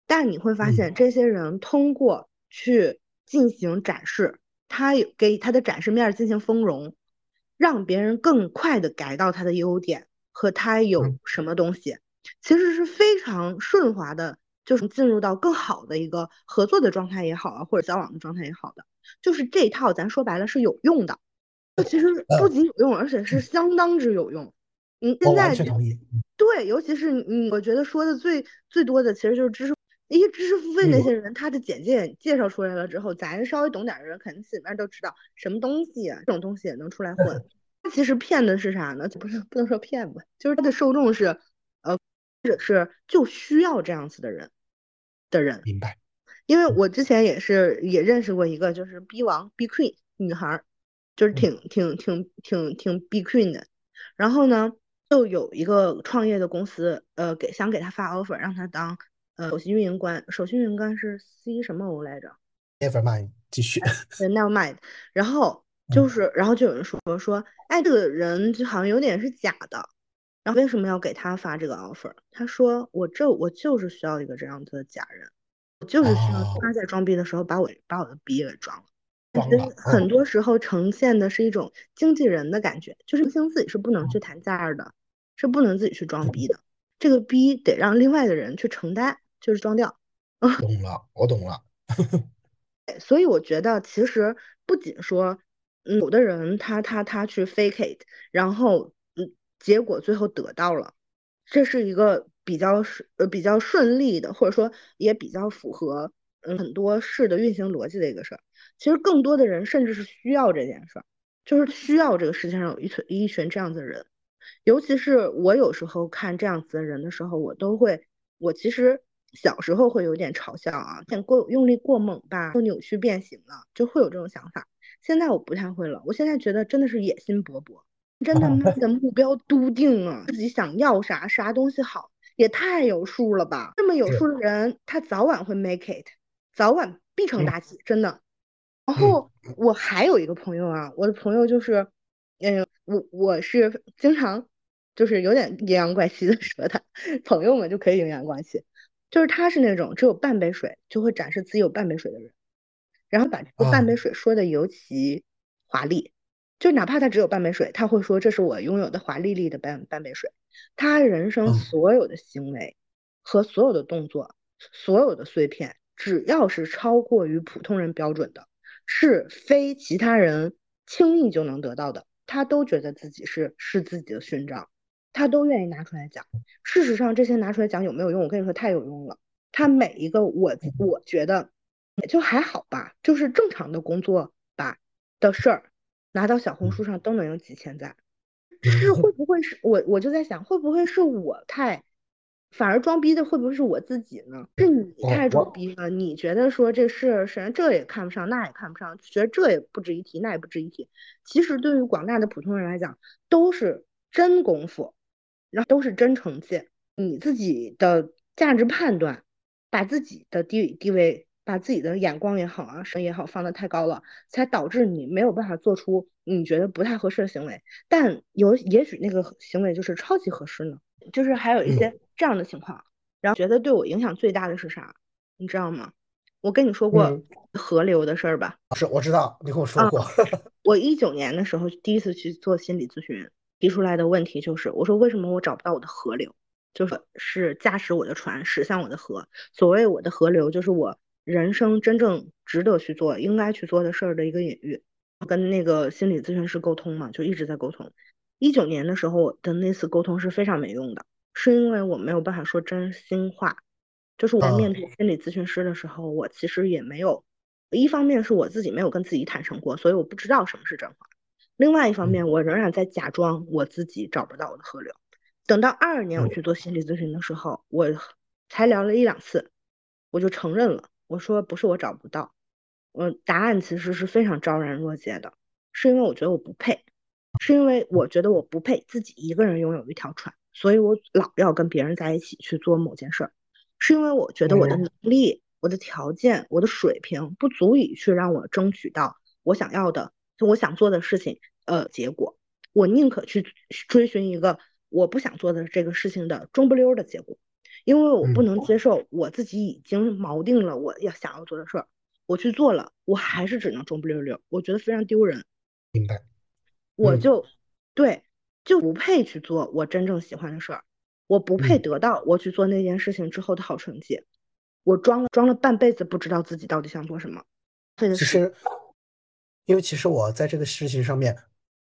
但你会发现这些人通过去进行展示，他有给他的展示面进行丰容，让别人更快的改到他的优点和他有什么东西。其实是非常顺滑的，就是进入到更好的一个合作的状态也好啊，或者交往的状态也好的，就是这一套咱说白了是有用的。其实不仅有用，而且是相当之有用。嗯，现在对，尤其是你，我觉得说的最最多的其实就是知识，因为知识付费那些人，他的简介介绍出来了之后，咱稍微懂点的人肯定心里面都知道什么东西啊，这种东西也能出来混。他其实骗的是啥呢？不是不能说骗吧，就是他的受众是。呃或者是就需要这样子的人的人，明白？因为我之前也是也认识过一个，就是 B 王 B Queen 女孩，就是挺挺挺挺挺 B Queen 的。然后呢，就有一个创业的公司，呃，给想给他发 offer，让他当呃首席运营官。首席运营官是 C 什么 O 来着？Never mind，继续。Never mind。然后就是，然后就有人说说，哎，这个人就好像有点是假的。然后为什么要给他发这个 offer？他说我这我就是需要一个这样子的假人，我就是需要他在装逼的时候把我把我的逼给装了。很多时候呈现的是一种经纪人的感觉，就是明星自己是不能去谈价的，是不能自己去装逼的。这个逼得让另外的人去承担，就是装掉。[LAUGHS] 懂了，我懂了。[LAUGHS] 所以我觉得其实不仅说嗯有的人他他他去 fake it，然后嗯。结果最后得到了，这是一个比较顺呃比较顺利的，或者说也比较符合嗯很多事的运行逻辑的一个事儿。其实更多的人甚至是需要这件事儿，就是需要这个世界上有一群一群这样子的人。尤其是我有时候看这样子的人的时候，我都会，我其实小时候会有点嘲笑啊，像过用力过猛吧，都扭曲变形了，就会有这种想法。现在我不太会了，我现在觉得真的是野心勃勃。真的妈 [LAUGHS] 的目标笃定啊，自己想要啥啥东西好，也太有数了吧！这么有数的人，他早晚会 make it，早晚必成大器，真的。然后我还有一个朋友啊，我的朋友就是，嗯，我我是经常就是有点阴阳怪气的说他，朋友们就可以阴阳怪气，就是他是那种只有半杯水就会展示自己有半杯水的人，然后把这个半杯水说的尤其华丽，就哪怕他只有半杯水，他会说这是我拥有的华丽丽的半半杯水。他人生所有的行为和所有的动作，所有的碎片，只要是超过于普通人标准的，是非其他人轻易就能得到的，他都觉得自己是是自己的勋章，他都愿意拿出来讲。事实上，这些拿出来讲有没有用？我跟你说，太有用了。他每一个我我觉得也就还好吧，就是正常的工作吧的事儿，拿到小红书上都能有几千赞，[LAUGHS] 是会不会是我我就在想，会不会是我太反而装逼的，会不会是我自己呢？是你太装逼了，你觉得说这事谁这也看不上，那也看不上，觉得这也不值一提，那也不值一提。其实对于广大的普通人来讲，都是真功夫，然后都是真成绩，你自己的价值判断。把自己的地地位，把自己的眼光也好啊，神也好，放得太高了，才导致你没有办法做出你觉得不太合适的行为。但有也许那个行为就是超级合适呢，就是还有一些这样的情况。然后觉得对我影响最大的是啥，你知道吗？我跟你说过河流的事儿吧？是，我知道，你跟我说过。[LAUGHS] 我一九年的时候第一次去做心理咨询，提出来的问题就是，我说为什么我找不到我的河流？就是是驾驶我的船驶向我的河。所谓我的河流，就是我人生真正值得去做、应该去做的事儿的一个隐喻。跟那个心理咨询师沟通嘛，就一直在沟通。一九年的时候的那次沟通是非常没用的，是因为我没有办法说真心话。就是我在面对心理咨询师的时候，我其实也没有。一方面是我自己没有跟自己坦诚过，所以我不知道什么是真话。另外一方面，我仍然在假装我自己找不到我的河流。等到二二年我去做心理咨询的时候，我才聊了一两次，我就承认了。我说不是我找不到，我，答案其实是非常昭然若揭的，是因为我觉得我不配，是因为我觉得我不配自己一个人拥有一条船，所以我老要跟别人在一起去做某件事儿，是因为我觉得我的能力、我的条件、我的水平不足以去让我争取到我想要的、就我想做的事情，呃，结果，我宁可去追寻一个。我不想做的这个事情的中不溜的结果，因为我不能接受我自己已经锚定了我要想要做的事儿，我去做了，我还是只能中不溜溜，我觉得非常丢人。明白。我就对，就不配去做我真正喜欢的事儿，我不配得到我去做那件事情之后的好成绩。我装了装了半辈子，不知道自己到底想做什么。其实，因为其实我在这个事情上面，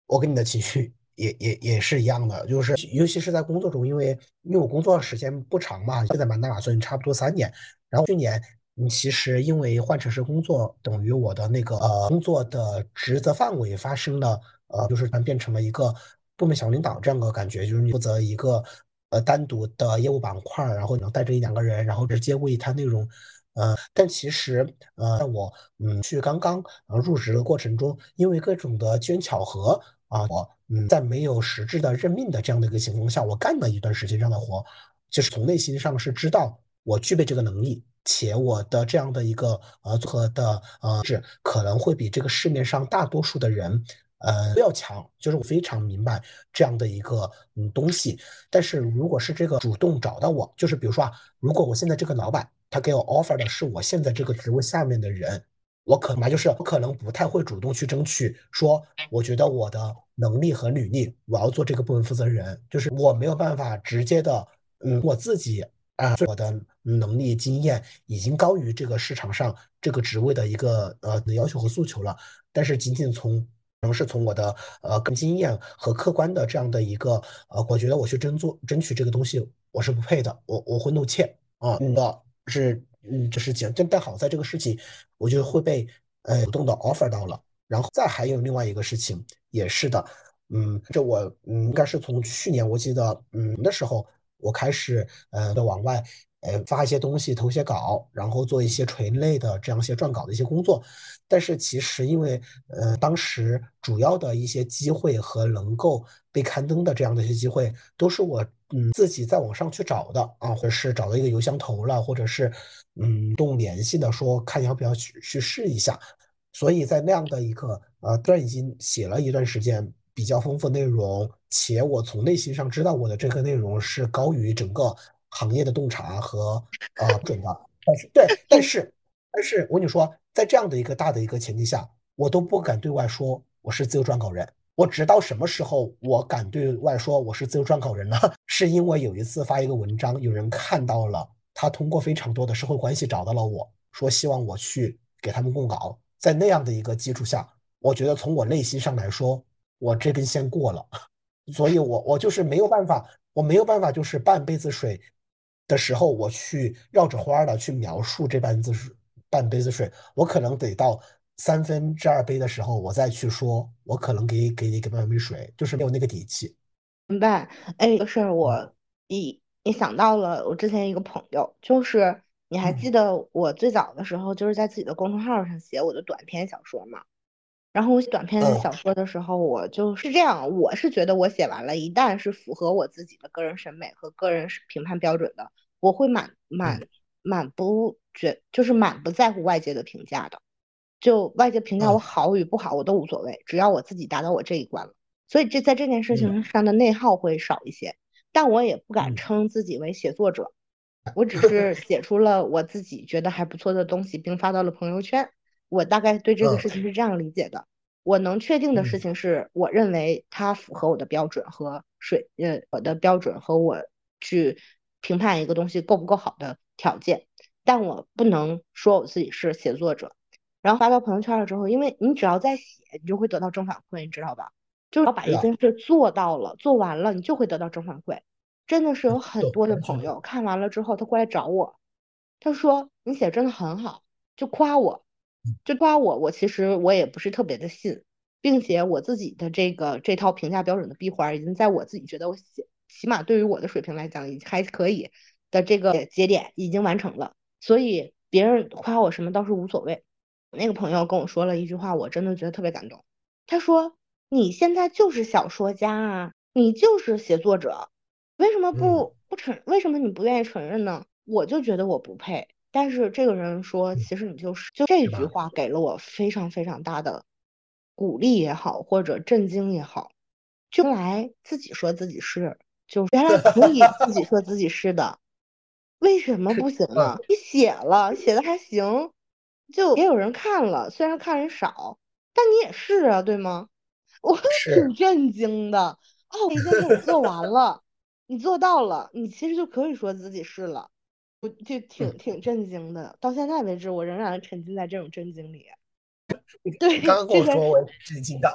我跟你的情绪。也也也是一样的，就是尤其是在工作中，因为因为我工作时间不长嘛，现在满打满算差不多三年。然后去年，嗯，其实因为换城市工作，等于我的那个呃工作的职责范围发生了呃，就是变成了一个部门小领导这样的感觉，就是你负责一个呃单独的业务板块，然后你要带着一两个人，然后直接为他内容。呃，但其实呃，在我嗯去刚刚呃入职的过程中，因为各种的机缘巧合啊，我。嗯，在没有实质的任命的这样的一个情况下，我干了一段时间这样的活，就是从内心上是知道我具备这个能力，且我的这样的一个呃组合的呃是可能会比这个市面上大多数的人呃都要强，就是我非常明白这样的一个嗯东西。但是如果是这个主动找到我，就是比如说啊，如果我现在这个老板他给我 offer 的是我现在这个职位下面的人。我可能就是我可能不太会主动去争取，说我觉得我的能力和履历，我要做这个部门负责人，就是我没有办法直接的，嗯，我自己啊，我的能力经验已经高于这个市场上这个职位的一个呃的要求和诉求了，但是仅仅从可能是从我的呃跟经验和客观的这样的一个呃，我觉得我去争做争取这个东西，我是不配的，我我会露怯啊，那是。嗯，就是简，但但好在这个事情，我就会被呃主动的 offer 到了，然后再还有另外一个事情，也是的，嗯，这我嗯应该是从去年我记得嗯那时候，我开始呃的往外。呃，发一些东西，投些稿，然后做一些垂类的这样一些撰稿的一些工作。但是其实因为呃，当时主要的一些机会和能够被刊登的这样的一些机会，都是我嗯自己在网上去找的啊，或者是找到一个邮箱投了，或者是嗯动联系的，说看要不要去去试一下。所以在那样的一个呃，虽然已经写了一段时间比较丰富内容，且我从内心上知道我的这个内容是高于整个。行业的洞察和啊准的，但是对，但是但是我跟你说，在这样的一个大的一个前提下，我都不敢对外说我是自由撰稿人。我直到什么时候我敢对外说我是自由撰稿人呢？[LAUGHS] 是因为有一次发一个文章，有人看到了，他通过非常多的社会关系找到了我，说希望我去给他们供稿。在那样的一个基础下，我觉得从我内心上来说，我这根线过了，[LAUGHS] 所以我我就是没有办法，我没有办法就是半杯子水的时候，我去绕着花的去描述这半子水半杯子水，我可能得到。三分之二杯的时候，我再去说，我可能给给你给半杯水，就是没有那个底气。明白？哎，这个事儿我一一想到了我之前一个朋友，就是你还记得我最早的时候，就是在自己的公众号上写我的短篇小说嘛。然后我写短篇小说的时候，我就是这样，我是觉得我写完了，一旦是符合我自己的个人审美和个人评判标准的，我会满满满不觉，就是满不在乎外界的评价的。就外界评价我好与不好，我都无所谓，只要我自己达到我这一关了。所以这在这件事情上的内耗会少一些，但我也不敢称自己为写作者，[LAUGHS] 我只是写出了我自己觉得还不错的东西，并发到了朋友圈。我大概对这个事情是这样理解的。我能确定的事情是，我认为它符合我的标准和水，呃，我的标准和我去评判一个东西够不够好的条件，但我不能说我自己是写作者。然后发到朋友圈了之后，因为你只要在写，你就会得到正反馈，你知道吧？就是要把一件事做到了，做完了，你就会得到正反馈。真的是有很多的朋友看完了之后，他过来找我，他说你写真的很好，就夸我，就夸我。我其实我也不是特别的信，并且我自己的这个这套评价标准的闭环，已经在我自己觉得我写起码对于我的水平来讲，已经还可以的这个节点已经完成了，所以别人夸我什么倒是无所谓。那个朋友跟我说了一句话，我真的觉得特别感动。他说：“你现在就是小说家啊，你就是写作者，为什么不不承？为什么你不愿意承认呢？”我就觉得我不配。但是这个人说：“其实你就是。”就这句话给了我非常非常大的鼓励也好，或者震惊也好。就来自己说自己是，就原来可以自己说自己是的，为什么不行呢？你写了，写的还行。就也有人看了，虽然看人少，但你也是啊，对吗？[LAUGHS] 我挺震惊的哦，一件事你做完了，你做到了，你其实就可以说自己是了，我就挺挺震惊的。到现在为止，我仍然沉浸在这种震惊里。对，[LAUGHS] 刚刚跟我说我也挺震惊的，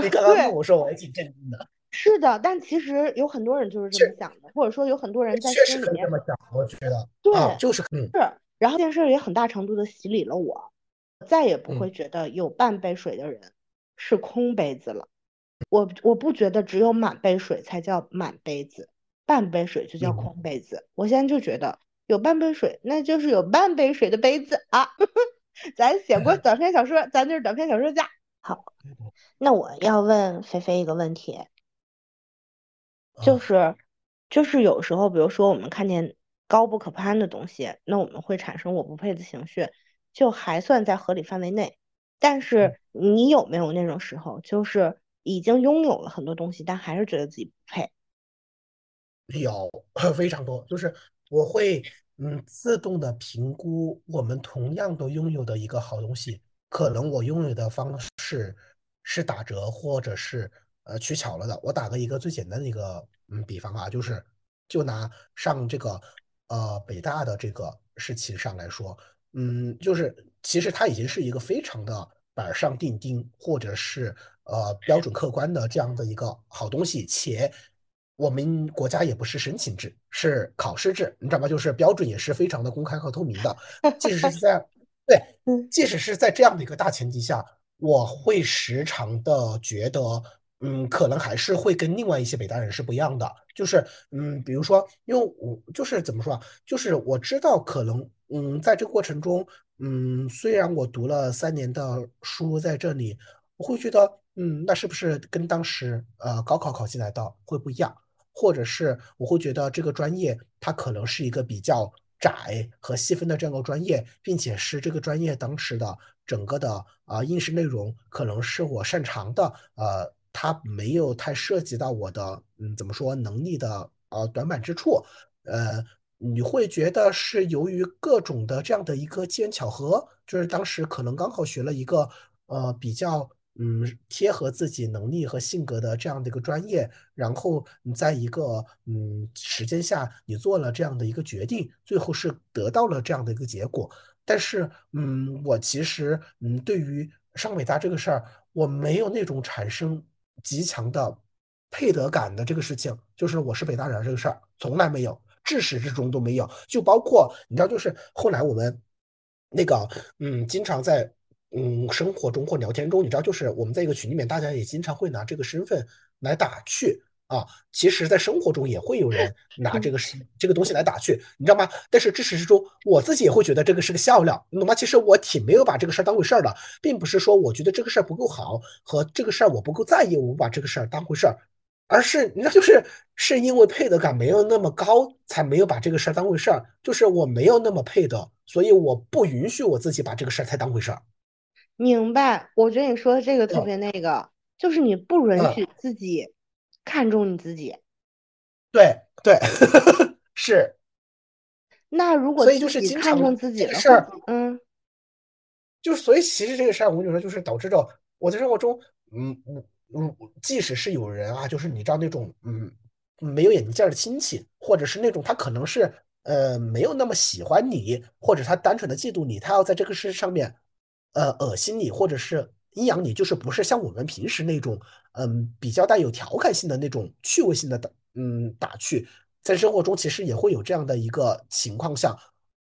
你刚刚跟我说我也挺震惊的。是的，但其实有很多人就是这么想的，或者说有很多人在心里面这么想，我觉得对，就是是。然后这件事也很大程度的洗礼了我，再也不会觉得有半杯水的人是空杯子了。我我不觉得只有满杯水才叫满杯子，半杯水就叫空杯子。我现在就觉得有半杯水，那就是有半杯水的杯子啊。[LAUGHS] 咱写过 [LAUGHS] 短篇小说，咱就是短篇小说家。好，那我要问菲菲一个问题，就是就是有时候，比如说我们看见。高不可攀的东西，那我们会产生我不配的情绪，就还算在合理范围内。但是你有没有那种时候，就是已经拥有了很多东西，但还是觉得自己不配？有 [COUGHS] 非常多，就是我会嗯自动的评估我们同样都拥有的一个好东西，可能我拥有的方式是打折或者是呃取巧了的。我打个一个最简单的一个嗯比方啊，就是就拿上这个。呃，北大的这个事情上来说，嗯，就是其实它已经是一个非常的板上钉钉，或者是呃标准客观的这样的一个好东西，且我们国家也不是申请制，是考试制，你知道吗？就是标准也是非常的公开和透明的。[LAUGHS] 即使是在对，即使是在这样的一个大前提下，我会时常的觉得。嗯，可能还是会跟另外一些北大人是不一样的，就是嗯，比如说，因为我就是怎么说啊，就是我知道可能嗯，在这个过程中，嗯，虽然我读了三年的书在这里，我会觉得嗯，那是不是跟当时呃高考考进来的会不一样？或者是我会觉得这个专业它可能是一个比较窄和细分的这样一个专业，并且是这个专业当时的整个的啊应试内容可能是我擅长的呃。它没有太涉及到我的，嗯，怎么说能力的呃短板之处，呃，你会觉得是由于各种的这样的一个机缘巧合，就是当时可能刚好学了一个呃比较嗯贴合自己能力和性格的这样的一个专业，然后你在一个嗯时间下你做了这样的一个决定，最后是得到了这样的一个结果。但是嗯，我其实嗯对于上北大这个事儿，我没有那种产生极强的配得感的这个事情，就是我是北大人这个事儿从来没有。至始至终都没有，就包括你知道，就是后来我们那个嗯，经常在嗯生活中或聊天中，你知道，就是我们在一个群里面，大家也经常会拿这个身份来打趣啊。其实，在生活中也会有人 [LAUGHS] 拿这个是这个东西来打趣，你知道吗？但是至始至终，我自己也会觉得这个是个笑料，你懂吗？其实我挺没有把这个事儿当回事儿的，并不是说我觉得这个事儿不够好和这个事儿我不够在意，我不把这个事儿当回事儿。而是那，就是是因为配得感没有那么高，才没有把这个事儿当回事儿。就是我没有那么配得，所以我不允许我自己把这个事儿太当回事儿。明白？我觉得你说的这个特别那个，就是你不允许自己看重你自己。对对，[LAUGHS] 是。那如果所以就是看重自己的事儿，嗯，就是所以其实这个事儿，我跟你说，就是导致着我在生活中，嗯，我。嗯，即使是有人啊，就是你知道那种嗯没有眼镜的亲戚，或者是那种他可能是呃没有那么喜欢你，或者他单纯的嫉妒你，他要在这个事上面呃恶心你，或者是阴阳你，就是不是像我们平时那种嗯比较带有调侃性的那种趣味性的打嗯打趣，在生活中其实也会有这样的一个情况下，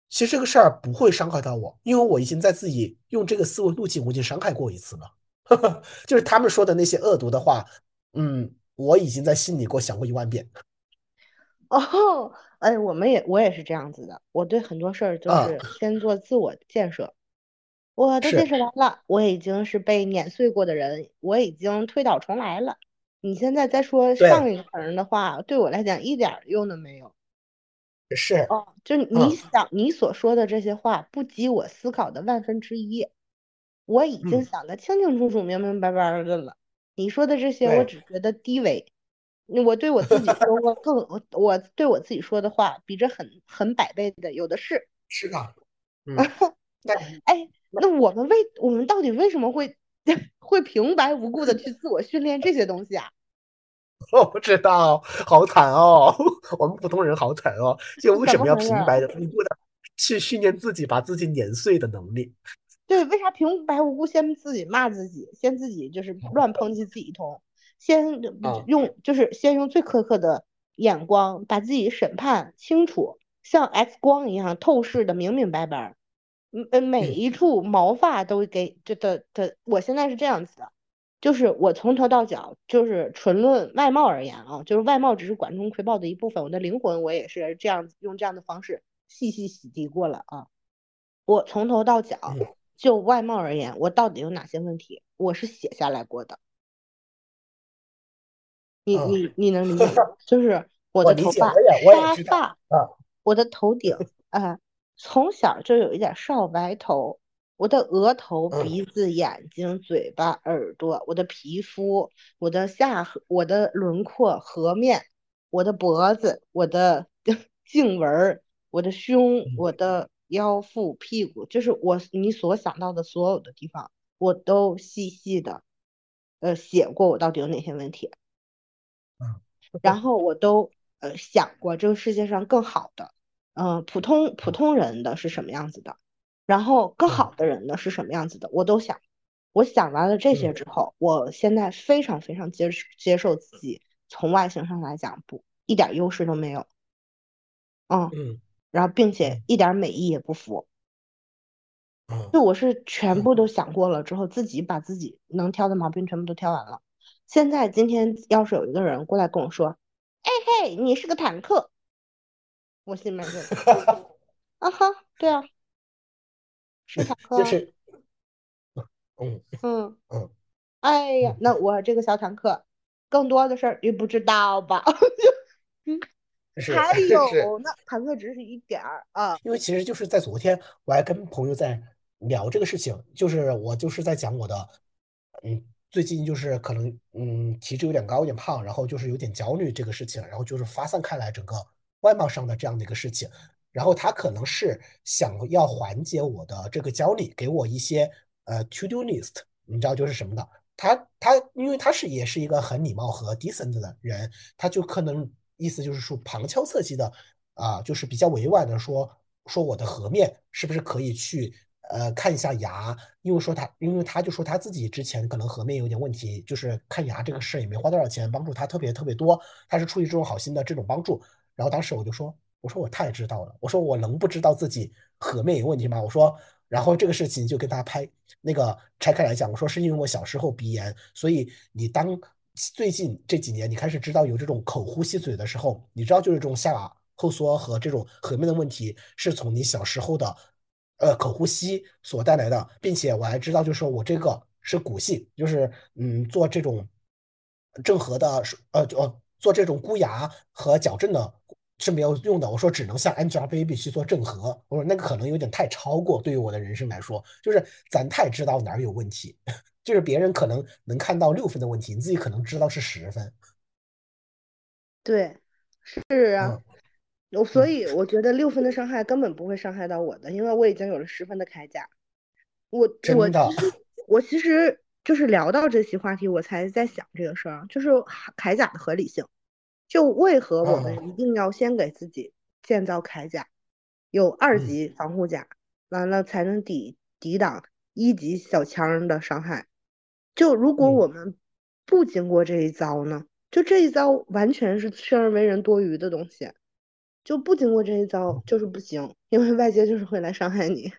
其实这个事儿不会伤害到我，因为我已经在自己用这个思维路径，我已经伤害过一次了。[LAUGHS] 就是他们说的那些恶毒的话，嗯，我已经在心里给我想过一万遍。[LAUGHS] 哦，哎，我们也我也是这样子的，我对很多事儿都是先做自我建设。我的建设完了，我已经是被碾碎过的人，我已经推倒重来了。你现在再说上一个人的话，对我来讲一点用都没有。是哦，就你想你所说的这些话，不及我思考的万分之一。我已经想的清清楚楚、明明白白的了。你说的这些，我只觉得低微。我对我自己说过更，我对我自己说的话，比这很很百倍的有的是。是的。[LAUGHS] 哎，那我们为我们到底为什么会 [LAUGHS] 会平白无故的去自我训练这些东西啊？[LAUGHS] 我不知道，好惨哦！[LAUGHS] 我们普通人好惨哦！就为什么要平白的无故的去训练自己，把自己碾碎的能力？对，为啥平白无故先自己骂自己，先自己就是乱抨击自己一通，先用就是先用最苛刻的眼光把自己审判清楚，像 X 光一样透视的明明白白，嗯每一处毛发都给这的的，我现在是这样子的，就是我从头到脚就是纯论外貌而言啊，就是外貌只是管中窥豹的一部分，我的灵魂我也是这样用这样的方式细细洗涤过了啊，我从头到脚。就外貌而言，我到底有哪些问题？我是写下来过的。你你你能理解？[LAUGHS] 就是我的头发沙发，我的头顶啊，从小就有一点少白头。我的额头、鼻子、眼睛、嘴巴、耳朵，我的皮肤，我的下颌我的轮廓、颌面，我的脖子，我的 [LAUGHS] 颈纹，我的胸，我的。腰腹屁股，就是我你所想到的所有的地方，我都细细的，呃，写过我到底有哪些问题，嗯，然后我都呃想过这个世界上更好的，嗯，普通普通人的是什么样子的，然后更好的人呢是什么样子的，我都想，我想完了这些之后，我现在非常非常接接受自己从外形上来讲不一点优势都没有，嗯嗯。然后，并且一点美意也不符，就我是全部都想过了之后，自己把自己能挑的毛病全部都挑完了。现在今天要是有一个人过来跟我说：“哎嘿，你是个坦克。”我心里面就 [LAUGHS] 啊哈，对啊，[LAUGHS] 是坦克，就是，嗯嗯嗯，哎呀，那我这个小坦克，更多的事儿你不知道吧？[LAUGHS] 嗯。还有那坦克只是一点儿啊，因为其实就是在昨天，我还跟朋友在聊这个事情，就是我就是在讲我的，嗯，最近就是可能嗯体质有点高，有点胖，然后就是有点焦虑这个事情，然后就是发散开来整个外貌上的这样的一个事情，然后他可能是想要缓解我的这个焦虑，给我一些呃 to do list，你知道就是什么的。他他因为他是也是一个很礼貌和 decent 的人，他就可能意思就是说旁敲侧击的啊，就是比较委婉的说说我的颌面是不是可以去。呃，看一下牙，因为说他，因为他就说他自己之前可能颌面有点问题，就是看牙这个事也没花多少钱，帮助他特别特别多，他是出于这种好心的这种帮助。然后当时我就说，我说我太知道了，我说我能不知道自己颌面有问题吗？我说，然后这个事情就跟他拍那个拆开来讲，我说是因为我小时候鼻炎，所以你当最近这几年你开始知道有这种口呼吸嘴的时候，你知道就是这种下巴后缩和这种颌面的问题是从你小时候的。呃，口呼吸所带来的，并且我还知道，就是说我这个是骨性，就是嗯，做这种正颌的，呃，呃，做这种箍牙和矫正的是没有用的。我说只能像 Angelababy 去做正颌，我说那个可能有点太超过，对于我的人生来说，就是咱太知道哪儿有问题，[LAUGHS] 就是别人可能能看到六分的问题，你自己可能知道是十分。对，是啊。我所以我觉得六分的伤害根本不会伤害到我的，因为我已经有了十分的铠甲。我我其实我其实就是聊到这些话题，我才在想这个事儿，就是铠甲的合理性。就为何我们一定要先给自己建造铠甲，有二级防护甲，完了才能抵抵挡一级小枪的伤害。就如果我们不经过这一遭呢？就这一遭完全是生而为人多余的东西。就不经过这一遭就是不行，因为外界就是会来伤害你。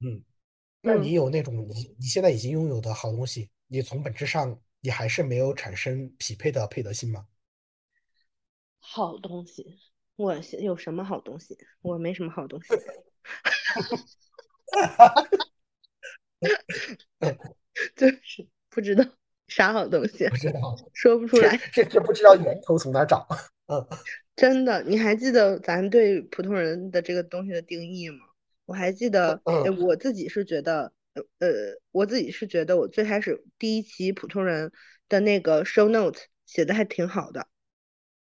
嗯，那你有那种你你现在已经拥有的好东西，你从本质上你还是没有产生匹配的配得性吗？好东西，我有什么好东西？我没什么好东西。[LAUGHS] 就是不知道啥好东西，不知道，[LAUGHS] 说不出来，这这不知道源头从哪找。嗯。[LAUGHS] 真的，你还记得咱对普通人的这个东西的定义吗？我还记得，我自己是觉得，呃，我自己是觉得，我最开始第一期普通人的那个 show note 写的还挺好的，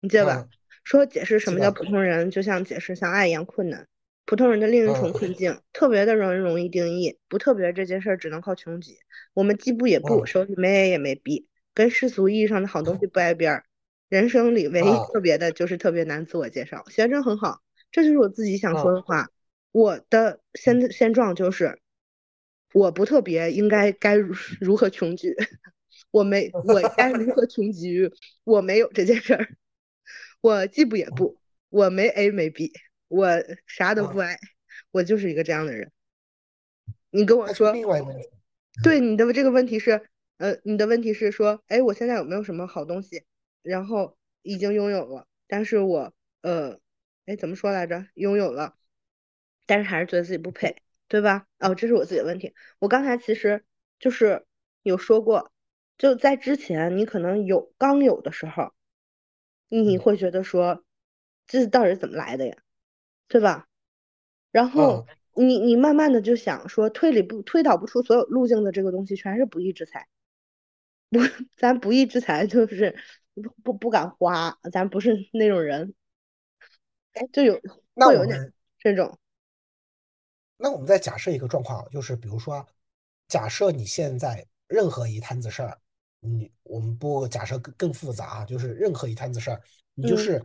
你记得吧？说解释什么叫普通人，就像解释像爱一样困难。普通人的另一重困境，特别的让人容易定义，不特别这件事儿只能靠穷举。我们既不也不，手里没 A 也没 B，跟世俗意义上的好东西不挨边儿。人生里唯一特别的就是特别难自我介绍，学生很好，这就是我自己想说的话。我的现现状就是，我不特别，应该该如何穷举？[LAUGHS] 我没，我该如何穷举？我没有这件事儿，我既不也不，我没 A 没 B，我啥都不爱，我就是一个这样的人。你跟我说，对你的这个问题是，呃，你的问题是说，哎，我现在有没有什么好东西？然后已经拥有了，但是我呃，哎，怎么说来着？拥有了，但是还是觉得自己不配，对吧？哦，这是我自己的问题。我刚才其实就是有说过，就在之前，你可能有刚有的时候，你会觉得说，这到底是怎么来的呀？对吧？然后你你慢慢的就想说，推理不推导不出所有路径的这个东西，全是不义之财。不，咱不义之财就是。不不不敢花，咱不是那种人，就有会有点这种。那我们再假设一个状况，就是比如说，假设你现在任何一摊子事儿，你我们不假设更更复杂啊，就是任何一摊子事儿，你就是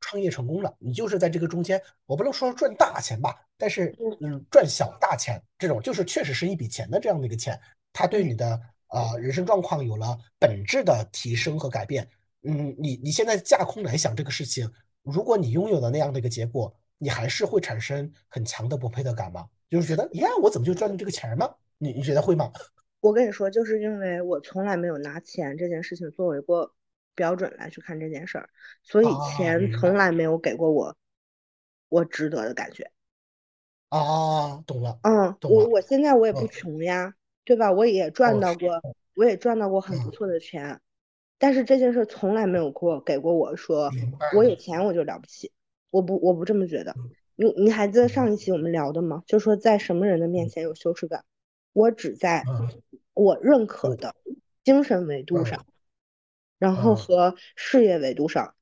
创业成功了，你就是在这个中间，我不能说赚大钱吧，但是嗯，赚小大钱这种，就是确实是一笔钱的这样的一个钱，它对你的呃人生状况有了本质的提升和改变。嗯，你你现在架空来想这个事情，如果你拥有了那样的一个结果，你还是会产生很强的不配得感吗？就是觉得，呀，我怎么就赚了这个钱吗？你你觉得会吗？我跟你说，就是因为我从来没有拿钱这件事情作为过标准来去看这件事儿，所以钱从来没有给过我我值得的感觉。啊，懂了。嗯，我我现在我也不穷呀，对吧？我也赚到过，我也赚到过很不错的钱。但是这件事从来没有过给过我说，我有钱我就了不起，我不我不这么觉得。你你还记得上一期我们聊的吗？就说在什么人的面前有羞耻感？我只在我认可的精神维度上，然后和事业维度上，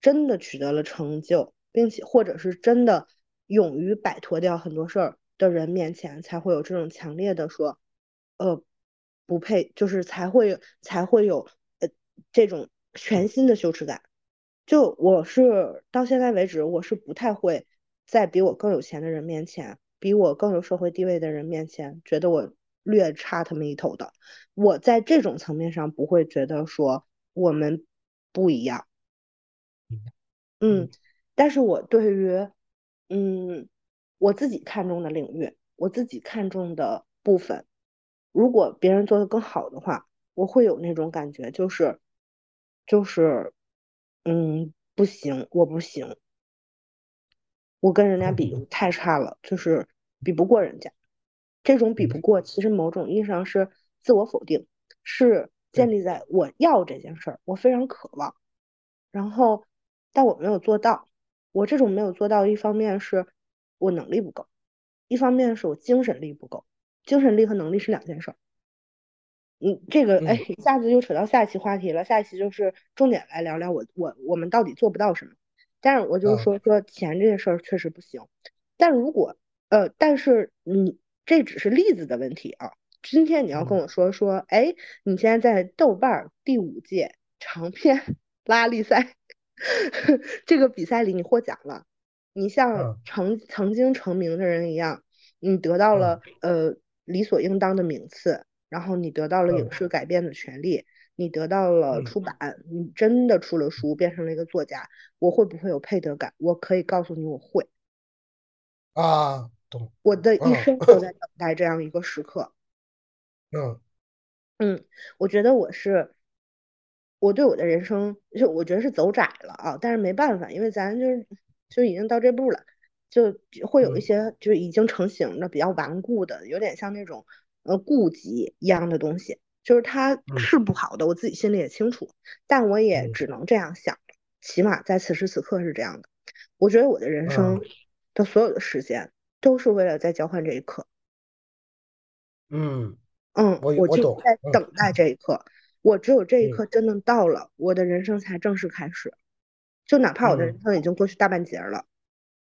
真的取得了成就，并且或者是真的勇于摆脱掉很多事儿的人面前，才会有这种强烈的说，呃，不配，就是才会才会有呃这种全新的羞耻感。就我是到现在为止，我是不太会在比我更有钱的人面前，比我更有社会地位的人面前，觉得我略差他们一头的。我在这种层面上不会觉得说我们不一样。嗯，但是我对于嗯我自己看重的领域，我自己看重的部分，如果别人做的更好的话，我会有那种感觉，就是就是。嗯，不行，我不行，我跟人家比太差了，就是比不过人家。这种比不过，其实某种意义上是自我否定，是建立在我要这件事儿，我非常渴望，然后但我没有做到。我这种没有做到，一方面是我能力不够，一方面是我精神力不够。精神力和能力是两件事。嗯，这个哎，一下子又扯到下一期话题了。下一期就是重点来聊聊我我我们到底做不到什么。但是我就说说钱这件事儿确实不行。但如果呃，但是你这只是例子的问题啊。今天你要跟我说说，哎，你现在在豆瓣第五届长篇拉力赛 [LAUGHS] 这个比赛里你获奖了，你像曾曾经成名的人一样，你得到了呃理所应当的名次。然后你得到了影视改编的权利，你得到了出版，你真的出了书，变成了一个作家，我会不会有配得感？我可以告诉你，我会。啊，懂。我的一生都在等待这样一个时刻。嗯嗯，我觉得我是，我对我的人生，就我觉得是走窄了啊，但是没办法，因为咱就是就已经到这步了，就会有一些就是已经成型的比较顽固的，有点像那种。呃，顾忌一样的东西，就是它是不好的，我自己心里也清楚，但我也只能这样想，起码在此时此刻是这样的。我觉得我的人生的所有的时间都是为了在交换这一刻。嗯嗯，我就在等待这一刻，我只有这一刻真的到了，我的人生才正式开始。就哪怕我的人生已经过去大半截了，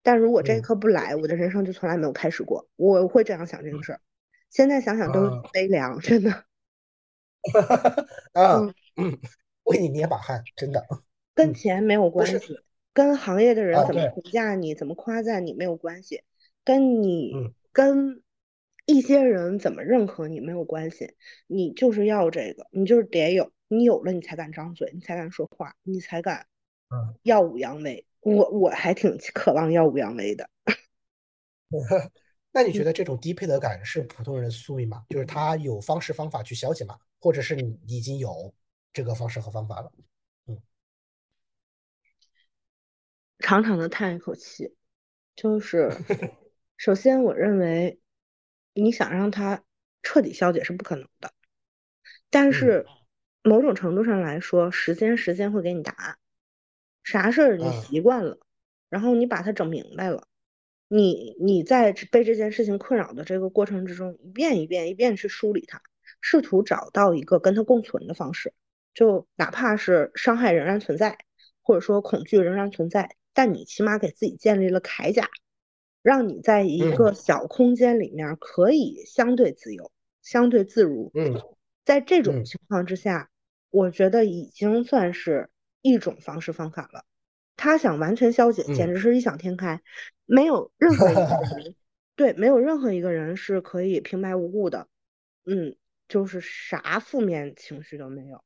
但如果这一刻不来，我的人生就从来没有开始过。我会这样想这个事儿。现在想想都悲凉，真的。[LAUGHS] 啊，嗯，为你捏把汗，真的。跟钱没有关系，跟行业的人怎么评价你、怎么夸赞你没有关系，跟你跟一些人怎么认可你没有关系。你就是要这个，你就是得有，你有了你才敢张嘴，你才敢说话，你才敢耀武扬威。我我还挺渴望耀武扬威的。[LAUGHS] 那你觉得这种低配得感是普通人的宿命吗？就是他有方式方法去消解吗？或者是你已经有这个方式和方法了？嗯，长长的叹一口气，就是首先我认为你想让它彻底消解是不可能的，但是某种程度上来说，时间时间会给你答案。啥事儿你习惯了，然后你把它整明白了。你你在被这件事情困扰的这个过程之中，一遍一遍一遍去梳理它，试图找到一个跟它共存的方式，就哪怕是伤害仍然存在，或者说恐惧仍然存在，但你起码给自己建立了铠甲，让你在一个小空间里面可以相对自由、相对自如。嗯，在这种情况之下，我觉得已经算是一种方式方法了。他想完全消解，简直是异想天开。没有任何一个人，[LAUGHS] 对，没有任何一个人是可以平白无故的，嗯，就是啥负面情绪都没有，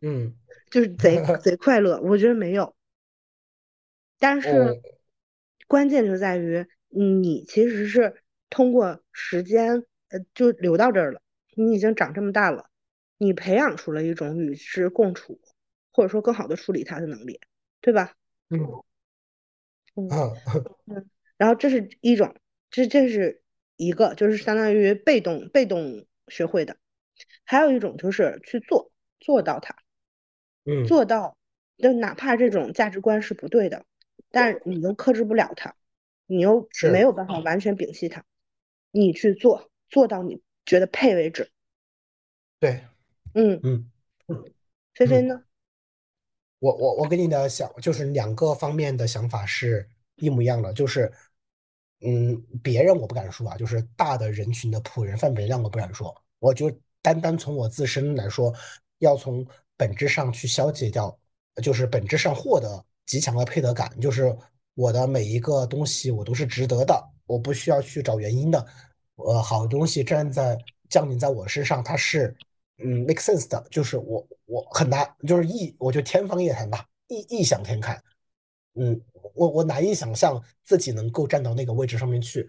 嗯，[LAUGHS] 就是贼贼快乐，我觉得没有。但是关键就在于你其实是通过时间，呃，就留到这儿了。你已经长这么大了，你培养出了一种与之共处，或者说更好的处理它的能力。对吧？嗯，嗯 [LAUGHS] 嗯，然后这是一种，这这是一个，就是相当于被动被动学会的，还有一种就是去做做到它，嗯，做到，就哪怕这种价值观是不对的，但你又克制不了它，你又没有办法完全摒弃它，你去做做到你觉得配为止。对，嗯嗯，菲菲呢？我我我跟你的想就是两个方面的想法是一模一样的，就是嗯，别人我不敢说啊，就是大的人群的普人范本量我不敢说，我就单单从我自身来说，要从本质上去消解掉，就是本质上获得极强的配得感，就是我的每一个东西我都是值得的，我不需要去找原因的，呃，好东西站在降临在我身上，它是。嗯，make sense 的，就是我我很难，就是异，我就天方夜谭吧，异异想天开。嗯，我我难以想象自己能够站到那个位置上面去。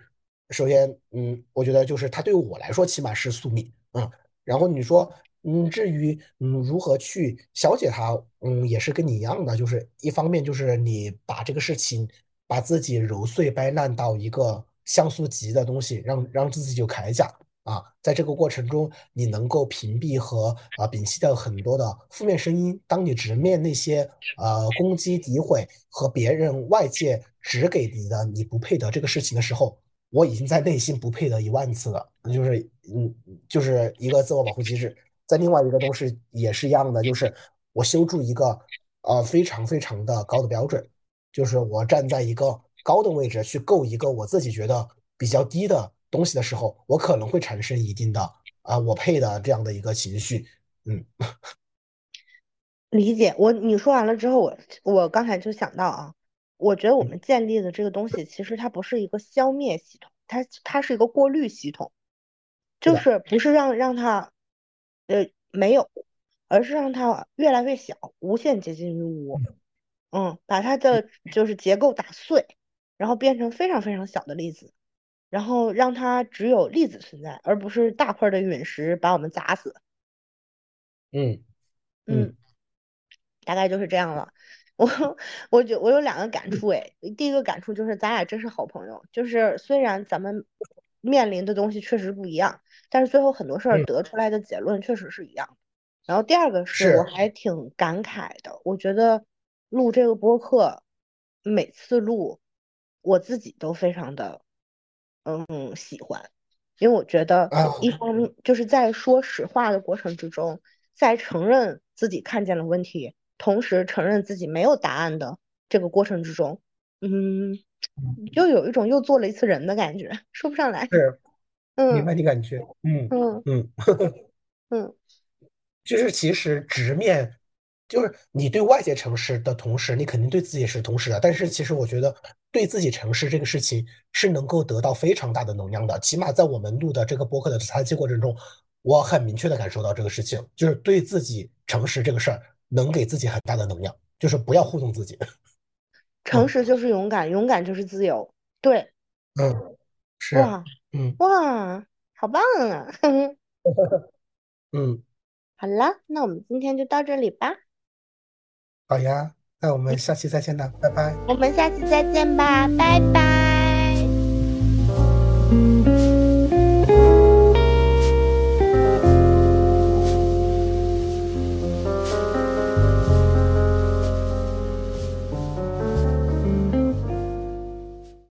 首先，嗯，我觉得就是它对我来说起码是宿命，嗯。然后你说，嗯，至于嗯如何去消解它，嗯，也是跟你一样的，就是一方面就是你把这个事情把自己揉碎掰烂到一个像素级的东西，让让自己有铠甲。啊，在这个过程中，你能够屏蔽和啊摒弃掉很多的负面声音。当你直面那些呃攻击、诋毁和别人外界指给你的你不配得这个事情的时候，我已经在内心不配得一万次了。就是嗯，就是一个自我保护机制。在另外一个东西也是一样的，就是我修筑一个呃非常非常的高的标准，就是我站在一个高的位置去够一个我自己觉得比较低的。东西的时候，我可能会产生一定的啊，我配的这样的一个情绪，嗯，[LAUGHS] 理解我你说完了之后，我我刚才就想到啊，我觉得我们建立的这个东西，其实它不是一个消灭系统，它它是一个过滤系统，就是不是让让它呃没有，而是让它越来越小，无限接近于无，嗯，把它的就是结构打碎，然后变成非常非常小的粒子。然后让它只有粒子存在，而不是大块的陨石把我们砸死。嗯嗯，大概就是这样了。我我觉我有两个感触哎，第一个感触就是咱俩真是好朋友，就是虽然咱们面临的东西确实不一样，但是最后很多事儿得出来的结论确实是一样。然后第二个是我还挺感慨的，我觉得录这个播客，每次录我自己都非常的。嗯，喜欢，因为我觉得一方面就是在说实话的过程之中，在承认自己看见了问题，同时承认自己没有答案的这个过程之中，嗯，就有一种又做了一次人的感觉，说不上来。明白你感觉，嗯嗯嗯嗯，[LAUGHS] 就是其实直面。就是你对外界诚实的同时，你肯定对自己是同时的。但是其实我觉得对自己诚实这个事情是能够得到非常大的能量的。起码在我们录的这个播客的采集过程中，我很明确的感受到这个事情，就是对自己诚实这个事儿能给自己很大的能量。就是不要糊弄自己，诚实就是勇敢，勇敢就是自由。对，嗯，是，哇，嗯，哇，好棒啊！[LAUGHS] 嗯，好了，那我们今天就到这里吧。好呀，那我们下期再见了，拜拜。我们下期再见吧，拜拜。